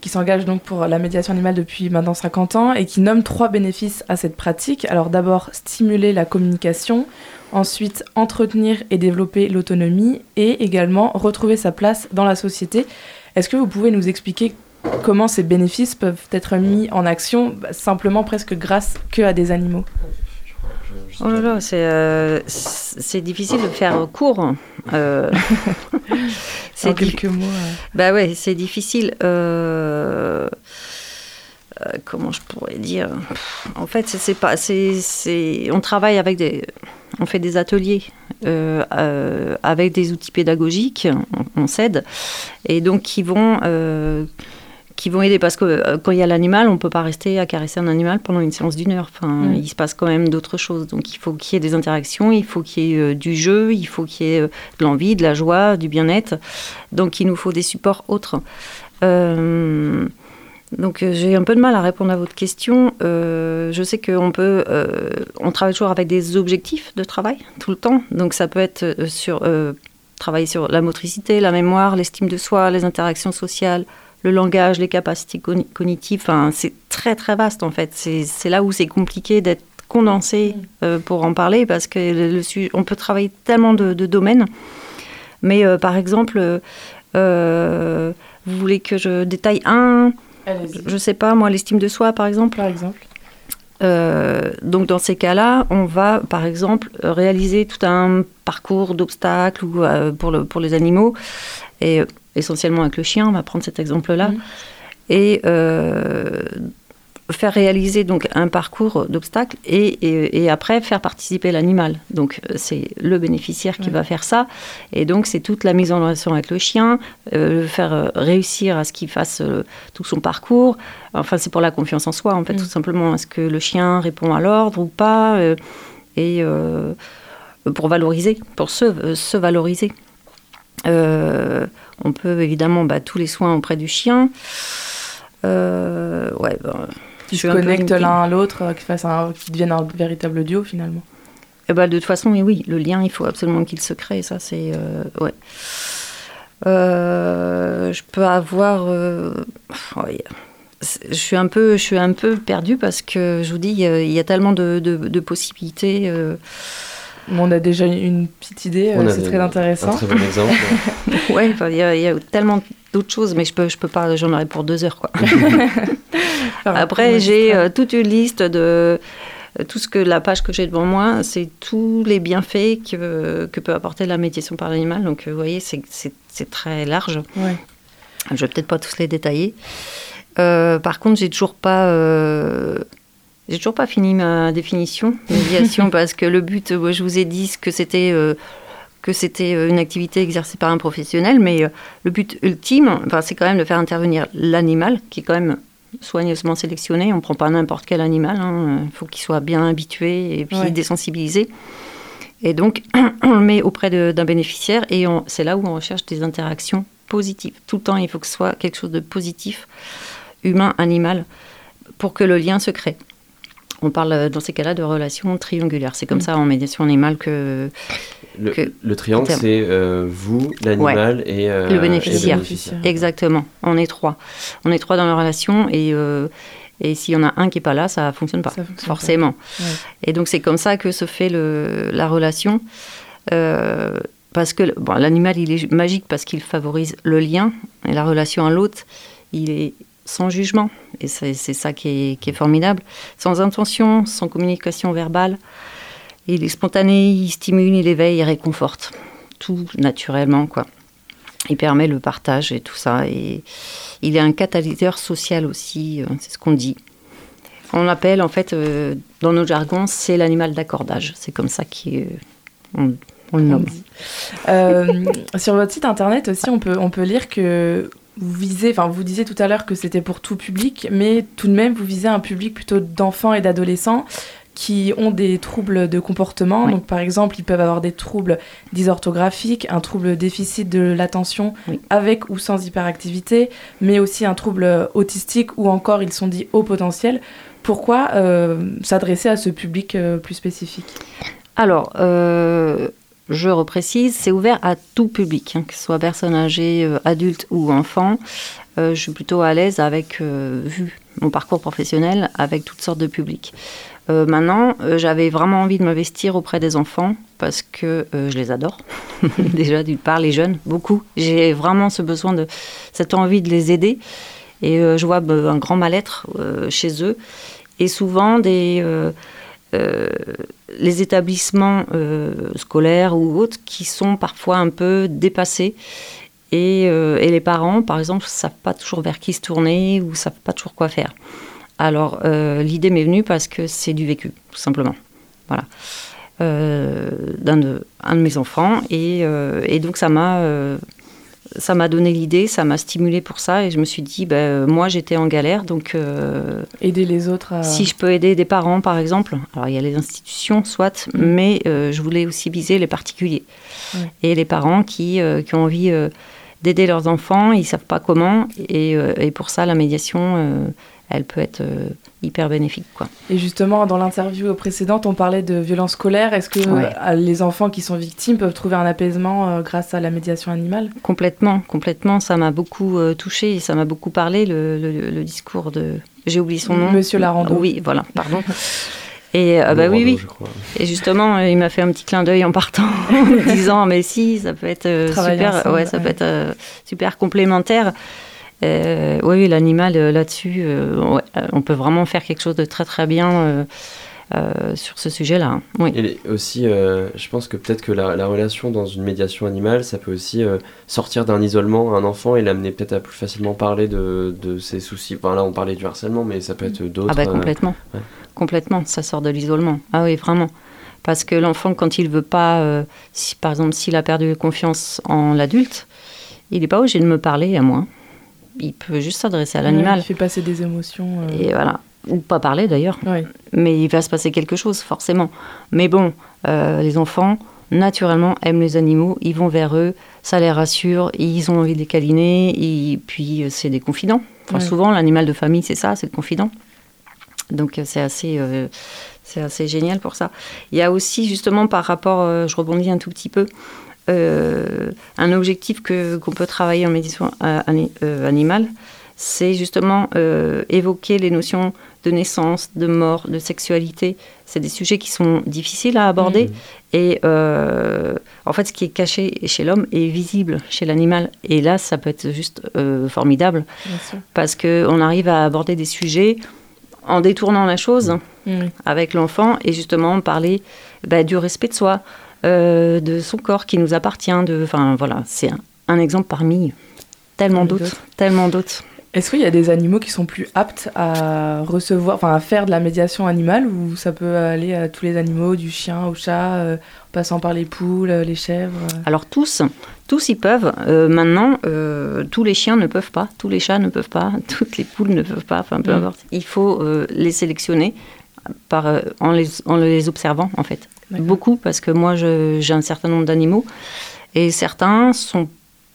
[SPEAKER 2] qui s'engagent donc pour la médiation animale depuis maintenant 50 ans et qui nomme trois bénéfices à cette pratique. Alors d'abord, stimuler la communication, ensuite entretenir et développer l'autonomie et également retrouver sa place dans la société. Est-ce que vous pouvez nous expliquer comment ces bénéfices peuvent être mis en action bah, simplement presque grâce que à des animaux?
[SPEAKER 7] Oh là là, c'est euh, difficile de faire court. Euh, [LAUGHS] c'est
[SPEAKER 2] quelques mots. euh.
[SPEAKER 7] Bah ouais, c'est difficile. euh, euh, comment je pourrais dire? En fait, c'est- pas, c'est, on travaille avec des, on fait des ateliers euh, avec des outils pédagogiques, on, on s'aide, et donc qui vont, qui vont aider parce que euh, quand il y a l'animal, on peut pas rester à caresser un animal pendant une séance d'une heure. Enfin,
[SPEAKER 2] Mm.
[SPEAKER 7] il se passe quand même d'autres choses. Donc, il faut qu'il y ait des interactions, il faut qu'il y ait euh, du jeu, il faut qu'il y ait euh, de l'envie, de la joie, du bien-être. Donc, il nous faut des supports autres. Donc, j'ai un peu de mal à répondre à votre question. Euh, je sais qu'on peut, euh, on travaille toujours avec des objectifs de travail tout le temps. Donc, ça peut être sur euh, travailler sur la motricité, la mémoire, l'estime de soi, les interactions sociales, le langage, les capacités cogn- cognitives. Enfin, c'est très très vaste en fait. C'est là où c'est compliqué d'être condensé euh, pour en parler parce que le, le on peut travailler tellement de, de domaines. Mais euh, par exemple, euh, vous voulez que je détaille un, je sais pas, moi, l'estime de soi par exemple.
[SPEAKER 2] Par exemple.
[SPEAKER 7] Euh, donc dans ces cas-là, on va par exemple réaliser tout un parcours d'obstacles ou euh, pour, le, pour les animaux et euh, essentiellement avec le chien, on va prendre cet exemple-là
[SPEAKER 2] Mhm.
[SPEAKER 7] et euh, faire réaliser donc un parcours d'obstacles et, et, et après faire participer l'animal. Donc euh, c'est le bénéficiaire qui
[SPEAKER 2] Ouais.
[SPEAKER 7] va faire ça et donc c'est toute la mise en relation avec le chien, euh, le faire réussir à ce qu'il fasse euh, tout son parcours. Enfin c'est pour la confiance en soi en fait
[SPEAKER 2] Mm.
[SPEAKER 7] tout simplement. Est-ce que le chien répond à l'ordre ou pas et pour valoriser, pour se, se valoriser. Euh, on peut évidemment bah, tous les soins auprès du chien. Euh, ouais, bah,
[SPEAKER 2] Qui
[SPEAKER 7] je limitée.
[SPEAKER 2] l'un à l'autre, euh, qui, fassent un- qui deviennent un véritable duo finalement.
[SPEAKER 7] Eh ben, de toute façon, oui, oui, le lien, il faut absolument qu'il se crée. Ça, c'est. euh, ouais. Je peux avoir. je suis un peu, je suis un peu perdue parce que je vous dis, il y a, il y a tellement de, de- de possibilités.
[SPEAKER 2] On a déjà une petite idée, euh,
[SPEAKER 3] a
[SPEAKER 2] c'est très
[SPEAKER 3] Un
[SPEAKER 2] intéressant.
[SPEAKER 3] très bon exemple. [LAUGHS]
[SPEAKER 7] ouais, enfin, il y, a- il y a tellement d'autres choses, mais je peux, je peux pas, j'en aurais pour deux heures, quoi. [LAUGHS]
[SPEAKER 2] Un
[SPEAKER 7] Après, j'ai euh, toute une liste de euh, tout ce que la page que j'ai devant moi, c'est tous les bienfaits que, que peut apporter la médiation par l'animal. Donc, vous voyez, c'est- très large.
[SPEAKER 2] Ouais.
[SPEAKER 7] Je vais peut-être pas tous les détailler. Euh, par contre, j'ai toujours pas. euh, j'ai toujours pas fini ma définition de médiation [LAUGHS] parce que le but, moi, je vous ai dit que c'était euh, que c'était euh, une activité exercée par un professionnel, mais euh, le but ultime, enfin, c'est quand même de faire intervenir l'animal, qui est quand même soigneusement sélectionné. On ne prend pas n'importe quel animal, hein. il faut qu'il soit bien habitué et puis
[SPEAKER 2] Ouais.
[SPEAKER 7] désensibilisé. Et donc, [CLEARS THROAT] on le met auprès d'un bénéficiaire et c'est là où on recherche des interactions positives. Tout le temps, il faut que ce soit quelque chose de positif, humain-animal, pour que le lien se crée. On parle euh, dans ces cas-là de relations triangulaires. C'est comme
[SPEAKER 2] Mm.
[SPEAKER 7] ça en médiation animale que
[SPEAKER 3] Le,
[SPEAKER 7] Que-
[SPEAKER 3] le triangle, c'est euh, vous, l'animal et, euh,
[SPEAKER 7] Le
[SPEAKER 3] et
[SPEAKER 7] bénéficiaire.
[SPEAKER 2] Bénéficiaire.
[SPEAKER 7] Exactement. On est trois. On est trois dans la relation et, euh, et s'il y en a un qui n'est pas là, ça ne fonctionne pas.
[SPEAKER 2] Ça fonctionne
[SPEAKER 7] forcément.
[SPEAKER 2] Ouais.
[SPEAKER 7] Et donc c'est comme ça que se fait le, la relation. Euh, parce que bon, l'animal, il est magique parce qu'il favorise le lien et la relation à l'autre, il est sans jugement. Et c'est ça qui est, formidable. Sans intention, sans communication verbale. Il est spontané, il stimule, il éveille, il réconforte. Tout naturellement, quoi. Il permet le partage et tout ça. Et il est un catalyseur social aussi, euh, c'est ce qu'on dit. On l'appelle, en fait, euh, dans nos jargons, c'est l'animal d'accordage. C'est comme ça qu'on on le nomme.
[SPEAKER 2] Euh, sur votre site internet aussi, on peut, on peut lire que vous visez, enfin vous disiez tout à l'heure que c'était pour tout public, mais tout de même vous visez un public plutôt d'enfants et d'adolescents qui ont des troubles de comportement.
[SPEAKER 7] Oui.
[SPEAKER 2] Donc par exemple, ils peuvent avoir des troubles dysorthographiques, un trouble déficit de l'attention
[SPEAKER 7] Oui.
[SPEAKER 2] avec ou sans hyperactivité, mais aussi un trouble autistique ou encore ils sont dits haut potentiel. Pourquoi euh, s'adresser à ce public euh, plus spécifique?
[SPEAKER 7] Alors, euh, je reprécise, c'est ouvert à tout public, hein, que ce soit personne âgée, euh, adulte ou enfant. Euh, je suis plutôt à l'aise avec, euh, vu mon parcours professionnel, avec toutes sortes de publics. Maintenant, j'avais vraiment envie de m'investir auprès des enfants parce que je les adore. [LAUGHS] Déjà, d'une part, les jeunes, beaucoup. J'ai vraiment ce besoin de cette envie de les aider. Et je vois bah, un grand mal-être chez eux. Et souvent, des, euh, les établissements euh, scolaires ou autres qui sont parfois un peu dépassés. Et, euh, et les parents, par exemple, ne savent pas toujours vers qui se tourner ou ne savent pas toujours quoi faire. Alors, l'idée m'est venue parce que c'est du vécu, tout simplement. Voilà. D'un de, un de mes enfants. Et, et donc, ça m'a ça m'a donné l'idée, ça m'a stimulé pour ça et je me suis dit, ben, moi j'étais en galère, donc euh,
[SPEAKER 2] Aider les autres à...
[SPEAKER 7] si je peux aider des parents par exemple, alors il y a les institutions soit,
[SPEAKER 2] Mm.
[SPEAKER 7] mais euh, je voulais aussi viser les particuliers et les parents qui, euh, qui ont envie d'aider leurs enfants, ils savent pas comment et, et pour ça la médiation, elle peut être hyper bénéfique quoi.
[SPEAKER 2] Et justement, dans l'interview précédente, on parlait de violence scolaire. Est-ce que
[SPEAKER 7] Ouais.
[SPEAKER 2] euh, les enfants qui sont victimes peuvent trouver un apaisement euh, grâce à la médiation animale?
[SPEAKER 7] Complètement, complètement. Ça m'a beaucoup euh, touché et ça m'a beaucoup parlé, le, le- le discours de. J'ai oublié son nom.
[SPEAKER 2] Monsieur Larando.
[SPEAKER 7] Oui, voilà, pardon. [LAUGHS] Et euh, bah oui, oui. Et justement, il m'a fait un petit clin d'œil en partant, [LAUGHS] en disant mais si, ça peut être euh, super,
[SPEAKER 2] ensemble,
[SPEAKER 7] ouais, ça
[SPEAKER 2] ouais.
[SPEAKER 7] peut être euh, super complémentaire. Euh, oui, oui, l'animal euh, là-dessus, euh, ouais, on peut vraiment faire quelque chose de très très bien euh, sur ce sujet-là. hein. Oui.
[SPEAKER 3] Et aussi, je pense que peut-être que la, la relation dans une médiation animale, ça peut aussi sortir d'un isolement à un enfant et l'amener peut-être à plus facilement parler de, de ses soucis. Enfin là, on parlait du harcèlement, mais ça peut être d'autres.
[SPEAKER 7] Ah bah complètement,
[SPEAKER 3] ouais.
[SPEAKER 7] complètement, ça sort de l'isolement. Ah oui, vraiment. Parce que l'enfant, quand il veut pas, euh, si, par exemple, s'il a perdu confiance en l'adulte, il n'est pas obligé de me parler à moi. Il peut juste s'adresser à l'animal.
[SPEAKER 2] Il fait passer des émotions. euh,
[SPEAKER 7] Et voilà. Ou pas parler d'ailleurs.
[SPEAKER 2] ouais.
[SPEAKER 7] Mais il va se passer quelque chose, forcément. Mais bon, euh, les enfants, naturellement, aiment les animaux. Ils vont vers eux, ça les rassure. Ils ont envie de les câliner. Et puis, euh, c'est des confidents. Enfin,
[SPEAKER 2] Ouais.
[SPEAKER 7] Souvent, l'animal de famille, c'est ça, c'est le confident. Donc, c'est assez, euh, c'est assez génial pour ça. Il y a aussi, justement, par rapport, euh, je rebondis un tout petit peu, euh, un objectif que, qu'on peut travailler en médiation euh, euh, animale, c'est justement euh, évoquer les notions de naissance, de mort, de sexualité. C'est des sujets qui sont difficiles à aborder. Et euh, en fait, ce qui est caché chez l'homme est visible chez l'animal. Et là, ça peut être juste euh, formidable parce qu'on arrive à aborder des sujets en détournant la chose
[SPEAKER 2] Mm.
[SPEAKER 7] avec l'enfant et justement parler bah, du respect de soi, euh, de son corps qui nous appartient. De, enfin voilà, c'est un, un exemple parmi tellement d'autres, tellement d'autres.
[SPEAKER 2] Est-ce qu'il y a des animaux qui sont plus aptes à recevoir, enfin à faire de la médiation animale ou ça peut aller à tous les animaux, du chien au chat, euh, en passant par les poules, euh, les chèvres.
[SPEAKER 7] Alors tous, tous y peuvent. Euh, maintenant, euh, tous les chiens ne peuvent pas, tous les chats ne peuvent pas, [LAUGHS] toutes les poules ne peuvent pas. Enfin, peu
[SPEAKER 2] Mm.
[SPEAKER 7] importe. Il faut les sélectionner par, en, les, en les observant en fait. Beaucoup parce que moi j'ai un certain nombre d'animaux et certains sont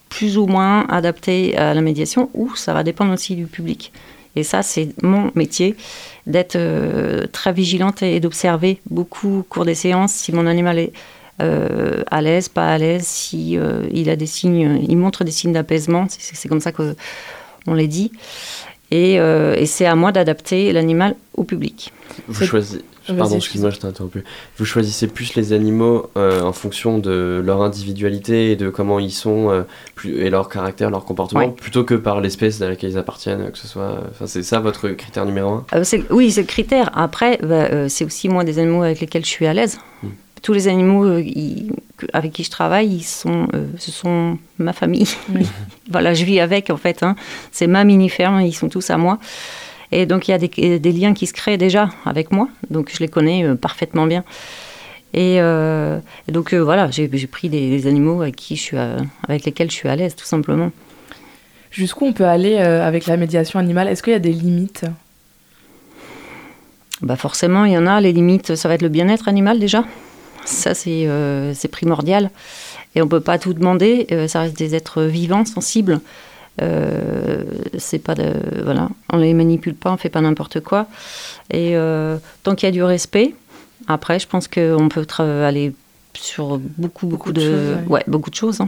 [SPEAKER 7] plus ou moins adaptés à la médiation ou ça va dépendre aussi du public. Et ça, c'est mon métier, d'être euh, très vigilante et d'observer beaucoup au cours des séances si mon animal est euh, à l'aise, pas à l'aise, si euh, il a des signes, il montre des signes d'apaisement. C'est comme ça que on les dit. Et, euh, et c'est à moi d'adapter l'animal au public.
[SPEAKER 3] Vous choisissez. Pardon,
[SPEAKER 2] excuse-moi.
[SPEAKER 3] je t'ai interrompu. Vous choisissez plus les animaux euh, en fonction de leur individualité et de comment ils sont euh, plus, et leur caractère, leur comportement,
[SPEAKER 7] Ouais.
[SPEAKER 3] plutôt que par l'espèce à laquelle ils appartiennent, que ce soit. Enfin, c'est ça votre critère numéro un?
[SPEAKER 7] Euh, c'est- oui, c'est le critère. Après, bah, euh, c'est aussi moi des animaux avec lesquels je suis à l'aise.
[SPEAKER 3] Mm.
[SPEAKER 7] Tous les animaux euh, ils- avec qui je travaille, ils sont, euh, ce sont ma famille.
[SPEAKER 2] Oui. [LAUGHS]
[SPEAKER 7] voilà, je vis avec en fait. hein. C'est ma mini ferme, ils sont tous à moi. Et donc il y a des, des liens qui se créent déjà avec moi. Donc je les connais euh, parfaitement bien. Et, euh, donc euh, voilà, j'ai pris des, des animaux avec qui je suis, à- avec lesquels je suis à l'aise, tout simplement.
[SPEAKER 2] Jusqu'où on peut aller euh, avec la médiation animale? Est-ce qu'il y a des limites?
[SPEAKER 7] Bah forcément, il y en a. Les limites, ça va être le bien-être animal déjà. Ça, c'est primordial. Et on peut pas tout demander. Ça reste des êtres vivants, sensibles. Euh, c'est pas de voilà, on les manipule pas, on fait pas n'importe quoi. Et euh, tant qu'il y a du respect, après, je pense qu'on peut aller sur beaucoup, beaucoup,
[SPEAKER 2] Beaucoup de
[SPEAKER 7] de,
[SPEAKER 2] choses, ouais.
[SPEAKER 7] ouais, beaucoup de choses. hein.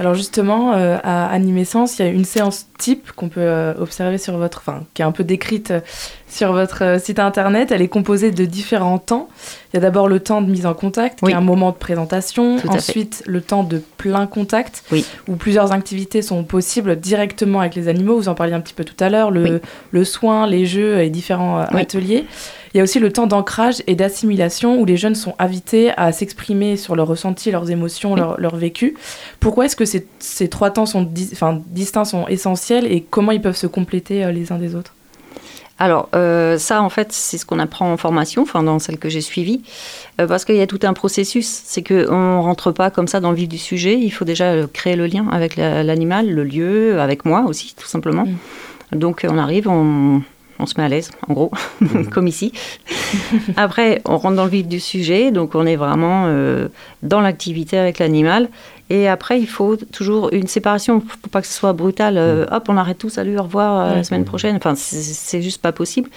[SPEAKER 2] Alors justement, euh, à Animescence, il y a une séance type qu'on peut euh, observer sur votre, enfin, qui est un peu décrite euh, sur votre site internet. Elle est composée de différents temps. Il y a d'abord le temps de mise en contact,
[SPEAKER 7] Oui.
[SPEAKER 2] qui est un moment de présentation.
[SPEAKER 7] Fait.
[SPEAKER 2] Ensuite, le temps de plein contact,
[SPEAKER 7] Oui.
[SPEAKER 2] où plusieurs activités sont possibles directement avec les animaux. Vous en parliez un petit peu tout à l'heure, le,
[SPEAKER 7] Oui.
[SPEAKER 2] le soin, les jeux et différents ateliers. Il y a aussi le temps d'ancrage et d'assimilation où les jeunes sont invités à s'exprimer sur leurs ressentis, leurs émotions,
[SPEAKER 7] Oui.
[SPEAKER 2] leur, leur vécu. Pourquoi est-ce que ces, ces trois temps sont distincts sont essentiels et comment ils peuvent se compléter euh, les uns des autres?
[SPEAKER 7] Alors, euh, ça, en fait, c'est ce qu'on apprend en formation, enfin, dans celle que j'ai suivie, euh, parce qu'il y a tout un processus. C'est qu'on ne rentre pas comme ça dans le vif du sujet. Il faut déjà créer le lien avec la- l'animal, le lieu, avec moi aussi, tout simplement. Donc, on arrive, on, on se met à l'aise, en gros, [LAUGHS] comme ici. Après, on rentre dans le vif du sujet, donc on est vraiment euh, dans l'activité avec l'animal. Et après, il faut toujours une séparation pour pas que ce soit brutal. euh, Hop, on arrête tout, salut, au revoir, euh, la semaine prochaine. Enfin, c'est- juste pas possible.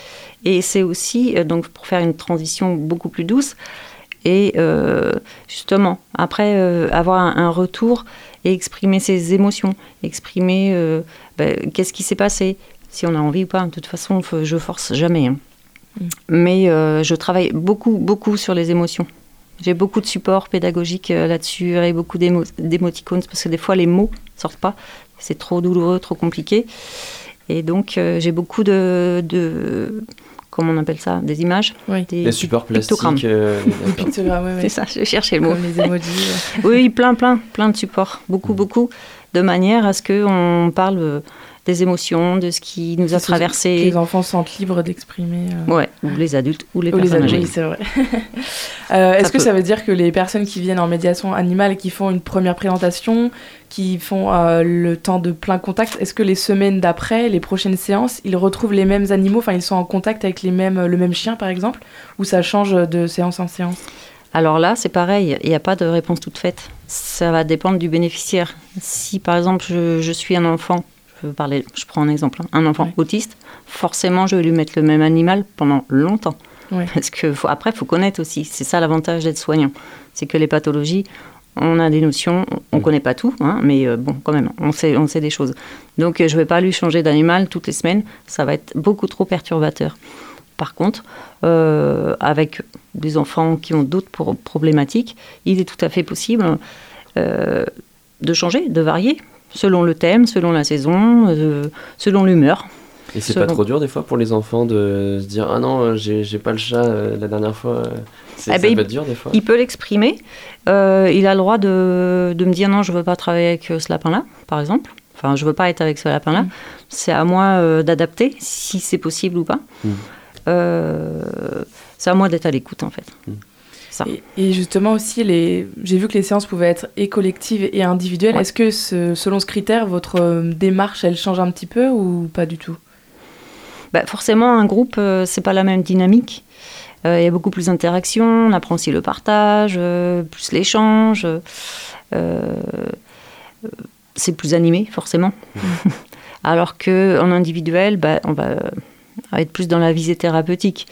[SPEAKER 7] Et c'est aussi, donc, pour faire une transition beaucoup plus douce, et justement, après, avoir un, un retour et exprimer ses émotions, exprimer ben, qu'est-ce qui s'est passé, si on a envie ou pas. De toute façon, je force jamais. hein.
[SPEAKER 2] Mm.
[SPEAKER 7] Mais euh, je travaille beaucoup, beaucoup sur les émotions. J'ai beaucoup de support pédagogique euh, là-dessus et beaucoup d'émo- d'émoticônes parce que des fois les mots sortent pas. C'est trop douloureux, trop compliqué. Et donc euh, j'ai beaucoup de, de. Comment on appelle ça? Des images
[SPEAKER 2] Oui.
[SPEAKER 7] Des
[SPEAKER 3] Les supports plastiques. euh, [LAUGHS]
[SPEAKER 2] Des pictogrammes, ouais, ouais.
[SPEAKER 7] C'est ça, je cherchais le mot.
[SPEAKER 2] Comme les emojis. ouais. [LAUGHS]
[SPEAKER 7] Oui, plein, plein, plein de supports. Beaucoup, beaucoup. De manière à ce qu'on parle euh, des émotions, de ce qui nous a
[SPEAKER 2] Que
[SPEAKER 7] traversé.
[SPEAKER 2] les enfants se sentent libres d'exprimer. euh,
[SPEAKER 7] Ouais, ou les adultes, ou les
[SPEAKER 2] ou les
[SPEAKER 7] personnes âgées.
[SPEAKER 2] oui, c'est vrai. [LAUGHS] Euh, Est-ce que ça veut dire que les personnes qui viennent en médiation animale, qui font une première présentation, qui font euh, le temps de plein contact, est-ce que les semaines d'après, les prochaines séances, ils retrouvent les mêmes animaux, enfin ils sont en contact avec les mêmes, le même chien par exemple, ou ça change de séance en séance?
[SPEAKER 7] Alors là, c'est pareil, il n'y a pas de réponse toute faite. Ça va dépendre du bénéficiaire. Si par exemple je, je suis un enfant, je, veux parler, je prends un exemple, hein, un enfant
[SPEAKER 2] Ouais.
[SPEAKER 7] autiste, forcément je vais lui mettre le même animal pendant longtemps.
[SPEAKER 2] Ouais.
[SPEAKER 7] Parce que faut, après, il faut connaître aussi. C'est ça l'avantage d'être soignant. C'est que les pathologies, on a des notions, on ne connaît pas tout, hein, mais euh, bon, quand même, on sait, on sait des choses. Donc euh, je ne vais pas lui changer d'animal toutes les semaines, ça va être beaucoup trop perturbateur. Par contre, euh, avec des enfants qui ont d'autres pro- problématiques, il est tout à fait possible euh, de changer, de varier, selon le thème, selon la saison, euh, selon l'humeur.
[SPEAKER 3] Et c'est
[SPEAKER 7] Selon-
[SPEAKER 3] pas trop dur des fois pour les enfants de se dire Ah non, euh, j'ai pas le chat euh, la dernière fois. c'est- peut être dur des fois.
[SPEAKER 7] Il peut l'exprimer. Euh, il a le droit de, de me dire non, je veux pas travailler avec ce lapin-là, par exemple. Enfin, je veux pas être avec ce lapin-là.
[SPEAKER 2] Mm.
[SPEAKER 7] C'est à moi d'adapter, si c'est possible ou pas.
[SPEAKER 3] Mm.
[SPEAKER 7] C'est à moi d'être à l'écoute, en fait.
[SPEAKER 3] Mm.
[SPEAKER 7] Ça.
[SPEAKER 2] Et, et justement aussi, les... j'ai vu que les séances pouvaient être et collectives et individuelles.
[SPEAKER 7] Ouais.
[SPEAKER 2] Est-ce que ce- selon ce critère, votre euh, démarche, elle change un petit peu ou pas du tout?
[SPEAKER 7] Bah, forcément, un groupe, euh, c'est pas la même dynamique. Euh, Il y a beaucoup plus d'interaction, on apprend aussi le partage, euh, plus l'échange. c'est plus animé, forcément. [LAUGHS] Alors qu'en individuel, bah, on va être plus dans la visée thérapeutique.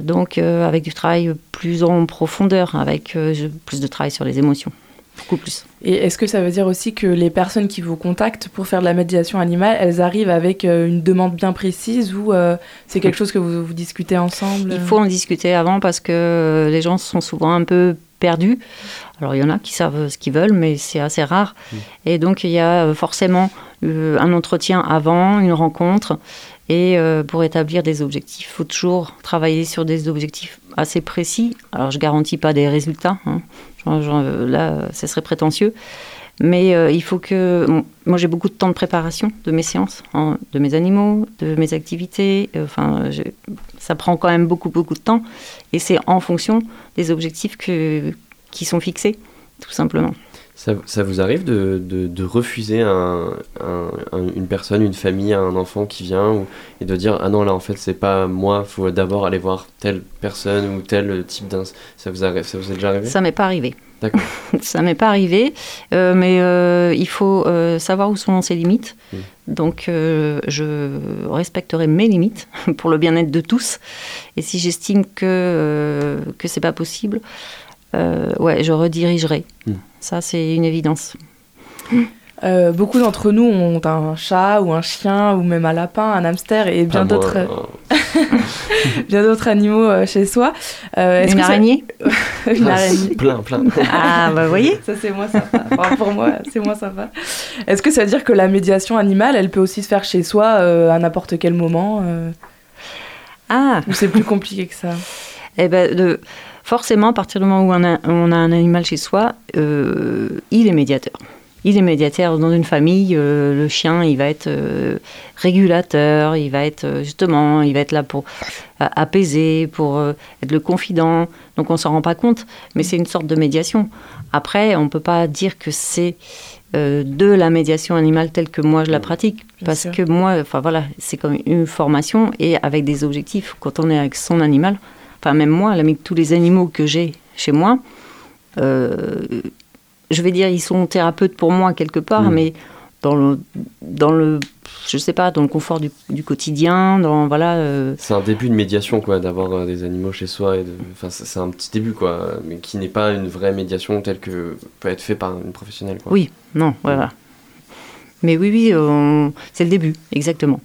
[SPEAKER 7] Donc, euh, avec du travail plus en profondeur, avec euh, plus de travail sur les émotions. Beaucoup plus.
[SPEAKER 2] Et est-ce que ça veut dire aussi que les personnes qui vous contactent pour faire de la médiation animale, elles arrivent avec euh, une demande bien précise ou euh, c'est quelque chose que vous, vous discutez ensemble?
[SPEAKER 7] Il faut en discuter avant parce que les gens sont souvent un peu perdus. Alors il y en a qui savent ce qu'ils veulent, mais c'est assez rare. Et donc il y a euh, forcément euh, un entretien avant, une rencontre. Et euh, pour établir des objectifs, il faut toujours travailler sur des objectifs assez précis. Alors je garantis pas des résultats. hein. Genre, genre, là, ce serait prétentieux. Mais euh, il faut que. bon, moi, j'ai beaucoup de temps de préparation de mes séances, hein, de mes animaux, de mes activités. Euh, Enfin, ça prend quand même beaucoup, beaucoup de temps. Et c'est en fonction des objectifs que, qui sont fixés, tout simplement.
[SPEAKER 3] Ça, ça vous arrive de, de, de refuser un, un- un- une personne, une famille, un enfant qui vient ou- et de dire Ah non, là en fait, c'est pas moi, il faut d'abord aller voir telle personne ou tel type d'un. Ça vous, arrive, ça vous est déjà arrivé?
[SPEAKER 7] Ça m'est pas arrivé.
[SPEAKER 3] D'accord. [LAUGHS]
[SPEAKER 7] ça m'est pas arrivé, euh, mais euh, il faut euh, savoir où sont ses limites. Donc, je respecterai mes limites [LAUGHS] pour le bien-être de tous. Et si j'estime que que c'est pas possible, ouais, je redirigerai.
[SPEAKER 3] Mm.
[SPEAKER 7] Ça, c'est une évidence.
[SPEAKER 2] Euh, beaucoup d'entre nous ont un chat ou un chien ou même un lapin, un hamster et bien
[SPEAKER 3] moi,
[SPEAKER 2] d'autres
[SPEAKER 3] hein. [LAUGHS]
[SPEAKER 2] bien d'autres animaux euh, chez soi. Euh,
[SPEAKER 7] Une
[SPEAKER 2] que ça-
[SPEAKER 7] araignée [LAUGHS]
[SPEAKER 2] Une
[SPEAKER 3] Ah,
[SPEAKER 2] araignée.
[SPEAKER 3] Plein, plein.
[SPEAKER 7] Ah, bah, vous voyez
[SPEAKER 2] Ça, c'est moins sympa. Enfin, pour moi, c'est moins sympa. Est-ce que ça veut dire que la médiation animale, elle peut aussi se faire chez soi euh, à n'importe quel moment euh,
[SPEAKER 7] Ah,
[SPEAKER 2] Ou c'est plus compliqué que ça?
[SPEAKER 7] Eh ben, de, forcément, à partir du moment où on a, on a un animal chez soi, euh, il est médiateur. Il est médiateur dans une famille. euh, le chien, il va être euh, régulateur, il va être euh, justement, il va être là pour apaiser, pour être le confident. Donc on s'en rend pas compte, mais c'est une sorte de médiation. Après, on peut pas dire que c'est euh, de la médiation animale telle que moi je la pratique,
[SPEAKER 2] Bien
[SPEAKER 7] parce
[SPEAKER 2] sûr.
[SPEAKER 7] que moi, enfin voilà, c'est comme une formation et avec des objectifs. Quand on est avec son animal, enfin même moi, avec tous les animaux que j'ai chez moi, euh, je vais dire, ils sont thérapeutes pour moi quelque part,
[SPEAKER 3] Mm.
[SPEAKER 7] mais dans le, dans le, je sais pas, dans le confort du, du quotidien, dans voilà. euh,
[SPEAKER 3] C'est un début de médiation, quoi, d'avoir euh, des animaux chez soi. Et de... enfin, c'est un petit début, quoi, mais qui n'est pas une vraie médiation telle que peut être fait par une professionnelle. Quoi.
[SPEAKER 7] oui, non, voilà. Mais oui, oui, on- c'est le début, exactement.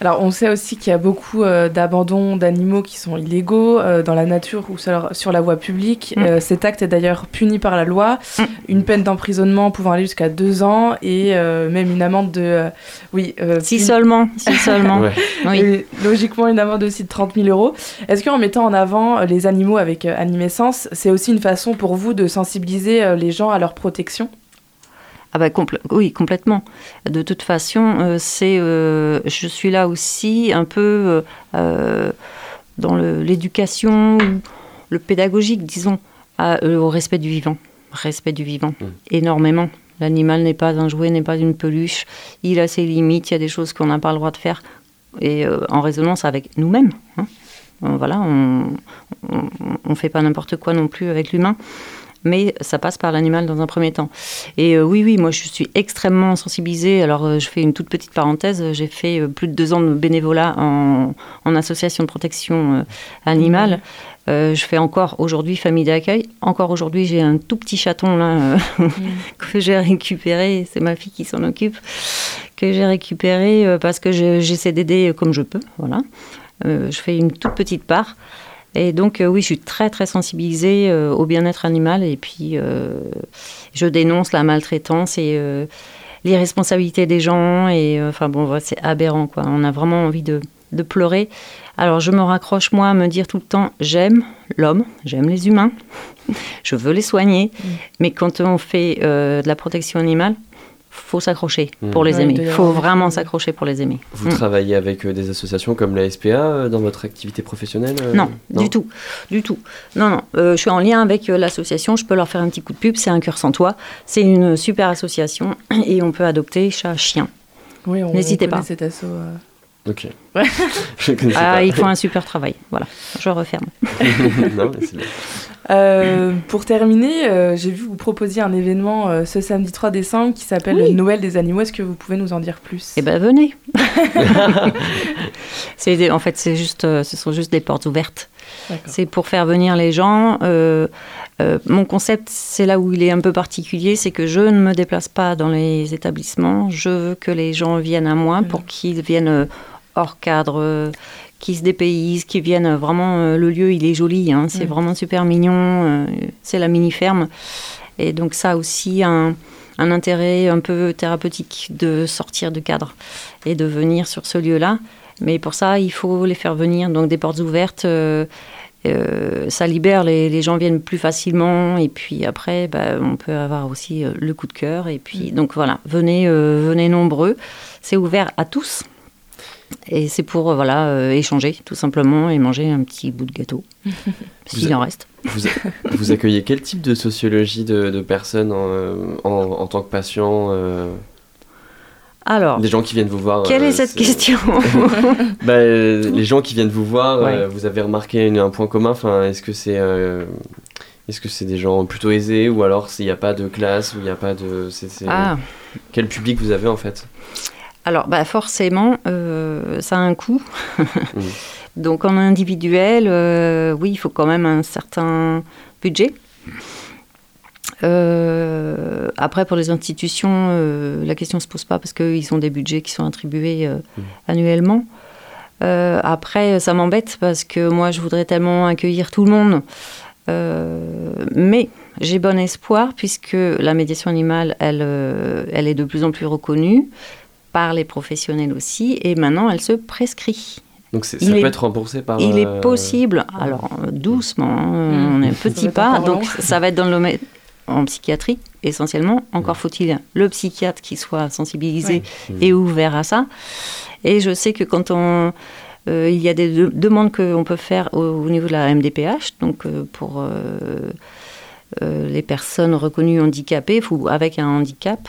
[SPEAKER 2] Alors, on sait aussi qu'il y a beaucoup euh, d'abandons d'animaux qui sont illégaux euh, dans la nature ou sur, sur la voie publique.
[SPEAKER 7] Mm.
[SPEAKER 2] Euh, cet acte est d'ailleurs puni par la loi,
[SPEAKER 7] Mm.
[SPEAKER 2] une peine d'emprisonnement pouvant aller jusqu'à deux ans et euh, même une amende de... euh, oui, euh,
[SPEAKER 7] Si
[SPEAKER 2] puni-
[SPEAKER 7] seulement, si [LAUGHS] seulement.
[SPEAKER 3] Ouais.
[SPEAKER 7] Oui.
[SPEAKER 2] et logiquement une amende aussi de 30 000 euros. Est-ce qu'en mettant en avant les animaux avec euh, animescence, c'est aussi une façon pour vous de sensibiliser euh, les gens à leur protection?
[SPEAKER 7] Ah bah oui, complètement. De toute façon, euh, c'est, euh, je suis là aussi un peu euh, dans l'éducation, ou le pédagogique, disons, à- au respect du vivant. Respect du vivant,
[SPEAKER 3] Mm.
[SPEAKER 7] énormément. L'animal n'est pas un jouet, n'est pas une peluche. Il a ses limites, il y a des choses qu'on n'a pas le droit de faire. Et euh, en résonance avec nous-mêmes. hein. Voilà, on ne fait pas n'importe quoi non plus avec l'humain. Mais ça passe par l'animal dans un premier temps. Et euh, oui, oui, moi je suis extrêmement sensibilisée. Alors euh, je fais une toute petite parenthèse. J'ai fait euh, plus de deux ans de bénévolat en, en association de protection animale. Euh, je fais encore aujourd'hui famille d'accueil. Encore aujourd'hui, j'ai un tout petit chaton là euh, [LAUGHS] que j'ai récupéré. C'est ma fille qui s'en occupe. Que j'ai récupéré parce que je- j'essaie d'aider comme je peux. Voilà. Je fais une toute petite part. Et donc, euh, oui, je suis très, très sensibilisée euh, au bien-être animal. Et puis, euh, je dénonce la maltraitance et l'irresponsabilité des gens. Et enfin, bon, c'est aberrant, quoi. On a vraiment envie de, de pleurer. Alors, je me raccroche, moi, à me dire tout le temps j'aime l'homme, j'aime les humains, [LAUGHS] je veux les soigner. Mais quand on fait de la protection animale, faut s'accrocher
[SPEAKER 3] Mm.
[SPEAKER 7] pour les aimer. Il faut vraiment s'accrocher pour les aimer.
[SPEAKER 3] Vous
[SPEAKER 7] Mm.
[SPEAKER 3] travaillez avec euh, des associations comme la SPA euh, dans votre activité professionnelle euh,
[SPEAKER 7] Non, du tout, du tout. Non, non. euh, je suis en lien avec l'association. Je peux leur faire un petit coup de pub. C'est un cœur sans toi. C'est une super association [CLEARS THROAT] et on peut adopter chat, chien.
[SPEAKER 2] Oui, on
[SPEAKER 7] N'hésitez pas.
[SPEAKER 2] cet euh.
[SPEAKER 3] Ok. [LAUGHS]
[SPEAKER 2] Ouais.
[SPEAKER 3] Je connaissais
[SPEAKER 7] Ah,
[SPEAKER 3] pas.
[SPEAKER 7] ils font un super travail. Voilà, je referme. [LAUGHS]
[SPEAKER 3] non, mais c'est bien.
[SPEAKER 2] Euh, pour terminer, euh, j'ai vu que vous proposiez un événement euh, ce samedi 3 décembre qui s'appelle
[SPEAKER 7] Oui.
[SPEAKER 2] Noël des animaux. Est-ce que vous pouvez nous en dire plus?
[SPEAKER 7] Eh ben, venez. [LAUGHS] [LAUGHS] c'est en fait, c'est juste, ce sont juste des portes ouvertes. C'est pour faire venir les gens. Mon concept, c'est là où il est un peu particulier, c'est que je ne me déplace pas dans les établissements. Je veux que les gens viennent à moi pour qu'ils viennent hors cadre, qu'ils se dépaysent, qu'ils viennent euh, vraiment. euh, le lieu, il est joli, hein, c'est
[SPEAKER 2] Mm.
[SPEAKER 7] vraiment super mignon. euh, c'est la mini ferme, et donc ça a aussi un, un intérêt un peu thérapeutique de sortir du cadre et de venir sur ce lieu-là. Mais pour ça, il faut les faire venir, donc des portes ouvertes. euh, euh, ça libère, les, les gens viennent plus facilement et puis après, bah, on peut avoir aussi le coup de cœur. Et puis, donc voilà, venez, euh, venez nombreux. C'est ouvert à tous. Et c'est pour euh, voilà, euh, échanger tout simplement et manger un petit bout de gâteau, [LAUGHS] s'il en reste.
[SPEAKER 3] Vous, [LAUGHS] vous accueillez quel type de sociologie de, de personnes en, euh, en, en tant que patient euh,
[SPEAKER 7] Alors,
[SPEAKER 3] Des gens qui viennent vous voir.
[SPEAKER 7] quelle
[SPEAKER 3] euh,
[SPEAKER 7] est cette question [LAUGHS]
[SPEAKER 3] Bah, les gens qui viennent vous voir,
[SPEAKER 7] Ouais.
[SPEAKER 3] vous avez remarqué une- un point commun. Enfin, est-ce que c'est est-ce que c'est des gens plutôt aisés ou alors s'il n'y a pas de classe ou il n'y a pas de
[SPEAKER 7] Ah,
[SPEAKER 3] quel public vous avez en fait?
[SPEAKER 7] Alors, bah forcément, euh, ça a un coût. [LAUGHS] Donc, en individuel, euh, oui, il faut quand même un certain budget. Euh, après, pour les institutions, la question ne se pose pas parce qu'ils ont des budgets qui sont attribués annuellement. Après, ça m'embête parce que moi, je voudrais tellement accueillir tout le monde. Mais j'ai bon espoir puisque la médiation animale, elle, elle est de plus en plus reconnue par les professionnels aussi, et maintenant elle se prescrit.
[SPEAKER 3] Donc
[SPEAKER 7] Il
[SPEAKER 3] ça
[SPEAKER 7] est-
[SPEAKER 3] peut être remboursé par.
[SPEAKER 7] Il
[SPEAKER 3] euh,
[SPEAKER 7] est possible, alors euh, doucement, hein,
[SPEAKER 2] Mm.
[SPEAKER 7] on est
[SPEAKER 2] va
[SPEAKER 7] petit pas, donc ça va être dans le domaine. en psychiatrie, essentiellement. Encore faut-il le psychiatre qui soit sensibilisé et ouvert à ça. Et je sais que quand on. euh, il y a des de- demandes qu'on peut faire au, au niveau de la MDPH, donc euh, pour euh, euh, les personnes reconnues handicapées ou avec un handicap.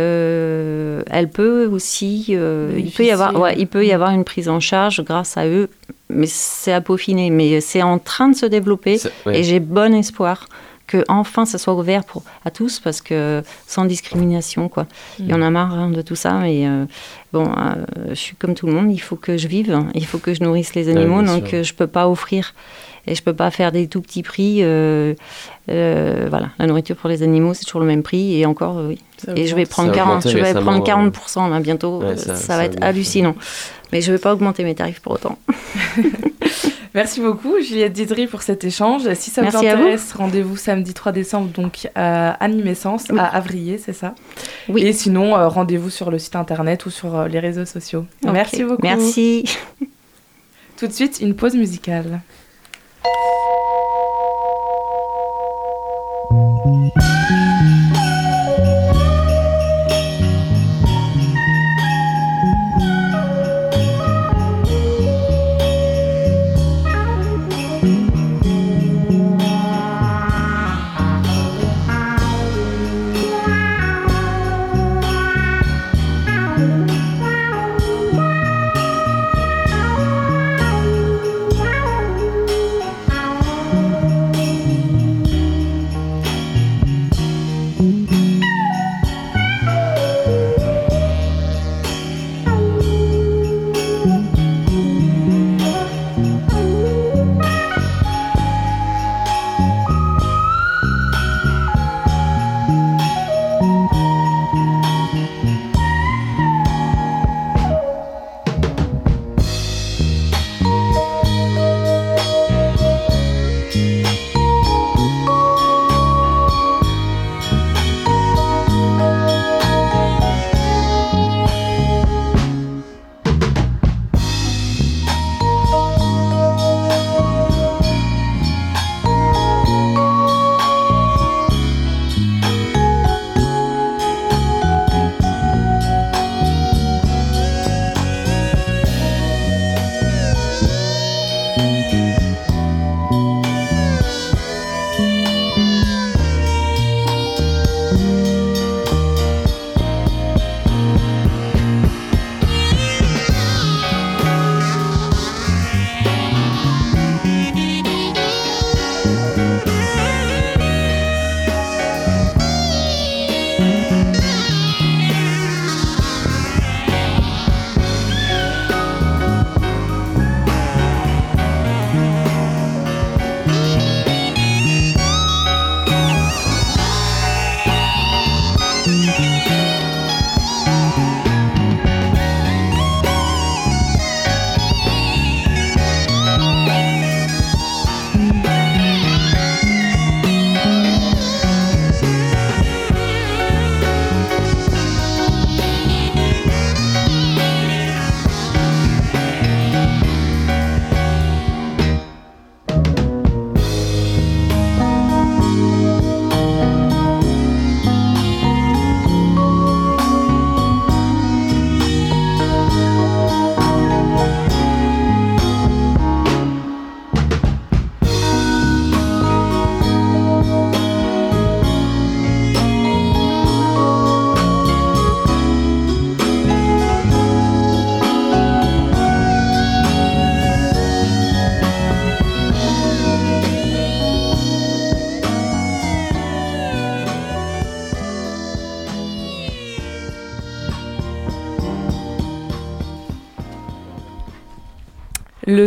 [SPEAKER 7] Euh, elle peut aussi, euh, il peut y avoir, ouais, il peut y avoir une prise en charge grâce à eux, mais c'est à peaufiner, mais c'est en train de se développer
[SPEAKER 3] ouais.
[SPEAKER 7] et j'ai bon espoir que enfin ça soit ouvert pour à tous parce que sans discrimination quoi. Il y en a marre hein, de tout ça, mais euh, bon, euh, je suis comme tout le monde, il faut que je vive, hein, il faut que je nourrisse les animaux,
[SPEAKER 3] bien
[SPEAKER 7] donc euh, je peux pas offrir et je peux pas faire des tout petits prix. euh, euh, voilà, la nourriture pour les animaux c'est toujours le même prix et encore euh, oui.
[SPEAKER 2] Ça
[SPEAKER 7] Et je vais prendre
[SPEAKER 3] Ça a
[SPEAKER 7] 40,
[SPEAKER 3] augmenté
[SPEAKER 7] je vais prendre 40% là bientôt,
[SPEAKER 3] Ouais, ça-
[SPEAKER 7] ça,
[SPEAKER 3] ça
[SPEAKER 7] va être hallucinant. Mais je vais pas augmenter mes tarifs pour autant. [LAUGHS]
[SPEAKER 2] Merci beaucoup Juliette Didry pour cet échange. Si ça vous
[SPEAKER 7] Merci à vous.
[SPEAKER 2] intéresse, rendez-vous samedi 3 décembre donc à Animescence
[SPEAKER 7] Oui.
[SPEAKER 2] à Avrier, c'est ça?
[SPEAKER 7] Oui.
[SPEAKER 2] Et sinon, euh, rendez-vous sur le site internet ou sur euh, les réseaux sociaux. Merci beaucoup.
[SPEAKER 7] Merci.
[SPEAKER 2] Tout de suite, une pause musicale. Thank you.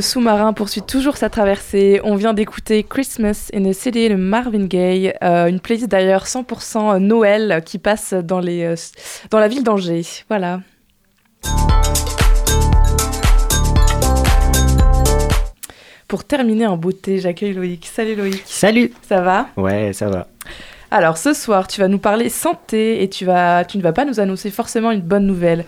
[SPEAKER 2] Sous-marin poursuit toujours sa traversée. On vient d'écouter Christmas in the City de Marvin Gaye, euh, une playlist d'ailleurs 100% Noël qui passe dans, les, euh, dans la ville d'Angers. Voilà. Pour terminer en beauté, j'accueille Loïc. Salut Loïc.
[SPEAKER 8] Salut
[SPEAKER 2] Ça va?
[SPEAKER 8] Ouais, ça va.
[SPEAKER 2] Alors ce soir, tu vas nous parler santé et tu, vas, tu ne vas pas nous annoncer forcément une bonne nouvelle.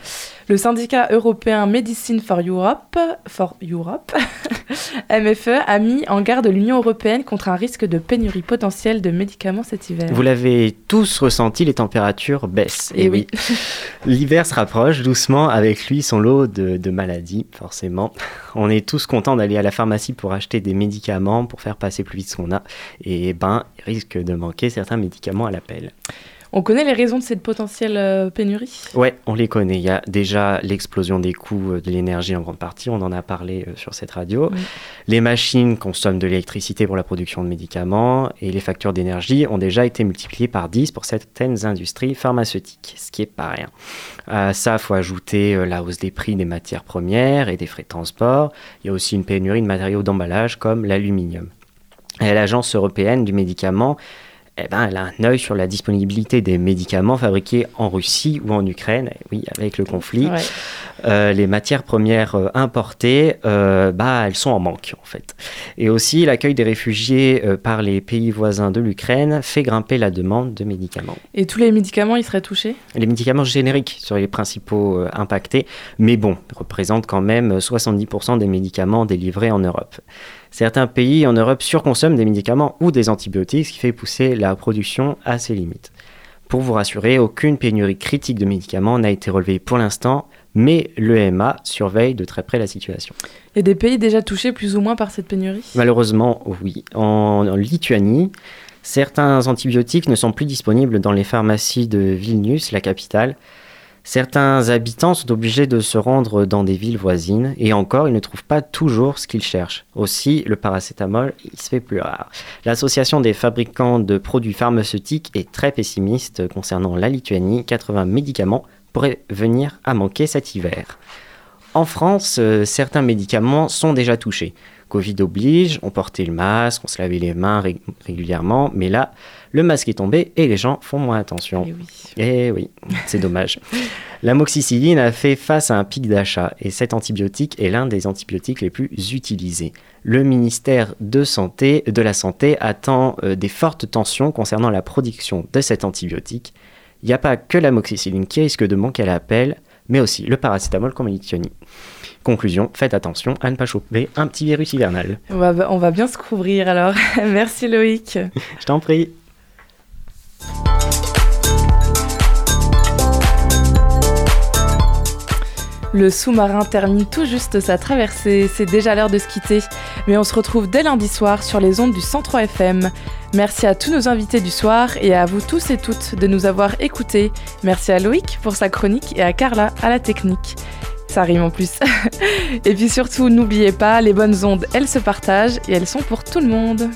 [SPEAKER 2] Le syndicat européen Medicine for Europe, for Europe [LAUGHS] MFE, a mis en garde l'Union européenne contre un risque de pénurie potentielle de médicaments cet hiver.
[SPEAKER 8] Vous l'avez tous ressenti, les températures baissent.
[SPEAKER 2] Et oui. [LAUGHS]
[SPEAKER 8] L'hiver se rapproche doucement, avec lui son lot de, de maladies, forcément. [LAUGHS] On est tous contents d'aller à la pharmacie pour acheter des médicaments, pour faire passer plus vite ce qu'on a. Et ben, il risque de manquer certains médicaments à l'appel.
[SPEAKER 2] On connaît les raisons de cette potentielle euh, pénurie?
[SPEAKER 8] Ouais, on les connaît. Il y a déjà l'explosion des coûts euh, de l'énergie en grande partie, on en a parlé euh, sur cette radio.
[SPEAKER 2] Oui.
[SPEAKER 8] Les machines consomment de l'électricité pour la production de médicaments et les factures d'énergie ont déjà été multipliées par 10 pour certaines industries pharmaceutiques, ce qui est pas rien. À ça, il faut ajouter la hausse des prix des matières premières et des frais de transport. Il y a aussi une pénurie de matériaux d'emballage comme l'aluminium. L'Agence européenne du médicament eh ben, elle a un œil sur la disponibilité des médicaments fabriqués en Russie ou en Ukraine. Eh Oui, avec le conflit,
[SPEAKER 2] Ouais.
[SPEAKER 8] euh, les matières premières euh, importées, euh, bah, elles sont en manque en fait. Et aussi, l'accueil des réfugiés par les pays voisins de l'Ukraine fait grimper la demande de médicaments.
[SPEAKER 2] Et tous les médicaments, ils seraient touchés?
[SPEAKER 8] Les médicaments génériques seraient les principaux impactés, mais bon, représentent quand même 70% des médicaments délivrés en Europe. Certains pays en Europe surconsomment des médicaments ou des antibiotiques, ce qui fait pousser la production à ses limites. Pour vous rassurer, aucune pénurie critique de médicaments n'a été relevée pour l'instant, mais l'EMA surveille de très près la situation.
[SPEAKER 2] Il y a des pays déjà touchés plus ou moins par cette pénurie?
[SPEAKER 8] Malheureusement, oui. En, en Lituanie, certains antibiotiques ne sont plus disponibles dans les pharmacies de Vilnius, la capitale. Certains habitants sont obligés de se rendre dans des villes voisines et encore, ils ne trouvent pas toujours ce qu'ils cherchent. Aussi, le paracétamol, il se fait plus rare. L'association des fabricants de produits pharmaceutiques est très pessimiste concernant la Lituanie. 80 médicaments pourraient venir à manquer cet hiver. En France, euh, certains médicaments sont déjà touchés. Covid oblige, on portait le masque, on se lavait les mains ré- régulièrement, mais là, le masque est tombé et les gens font moins attention.
[SPEAKER 2] Eh oui.
[SPEAKER 8] Eh oui, c'est dommage. [LAUGHS] L'amoxicilline a fait face à un pic d'achat et cet antibiotique est l'un des antibiotiques les plus utilisés. Le ministère de, santé, de la Santé attend euh, des fortes tensions concernant la production de cet antibiotique. Il n'y a pas que l'amoxicilline qui risque de manquer à l'appel, mais aussi le paracétamol comme. Conclusion, faites attention à ne pas choper un petit virus hivernal.
[SPEAKER 2] On va, on va bien se couvrir alors. [LAUGHS] Merci Loïc. [LAUGHS]
[SPEAKER 8] Je t'en prie.
[SPEAKER 2] Le sous-marin termine tout juste sa traversée, c'est déjà l'heure de se quitter, mais on se retrouve dès lundi soir sur les ondes du 103 FM. Merci à tous nos invités du soir et à vous tous et toutes de nous avoir écoutés. Merci à Loïc pour sa chronique et à Carla à la technique. Ça rime en plus. [LAUGHS] et puis surtout, n'oubliez pas, les bonnes ondes, elles se partagent et elles sont pour tout le monde.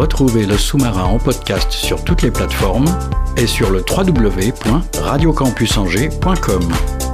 [SPEAKER 1] Retrouvez le sous-marin en podcast sur toutes les plateformes et sur le www.radiocampusangers.com.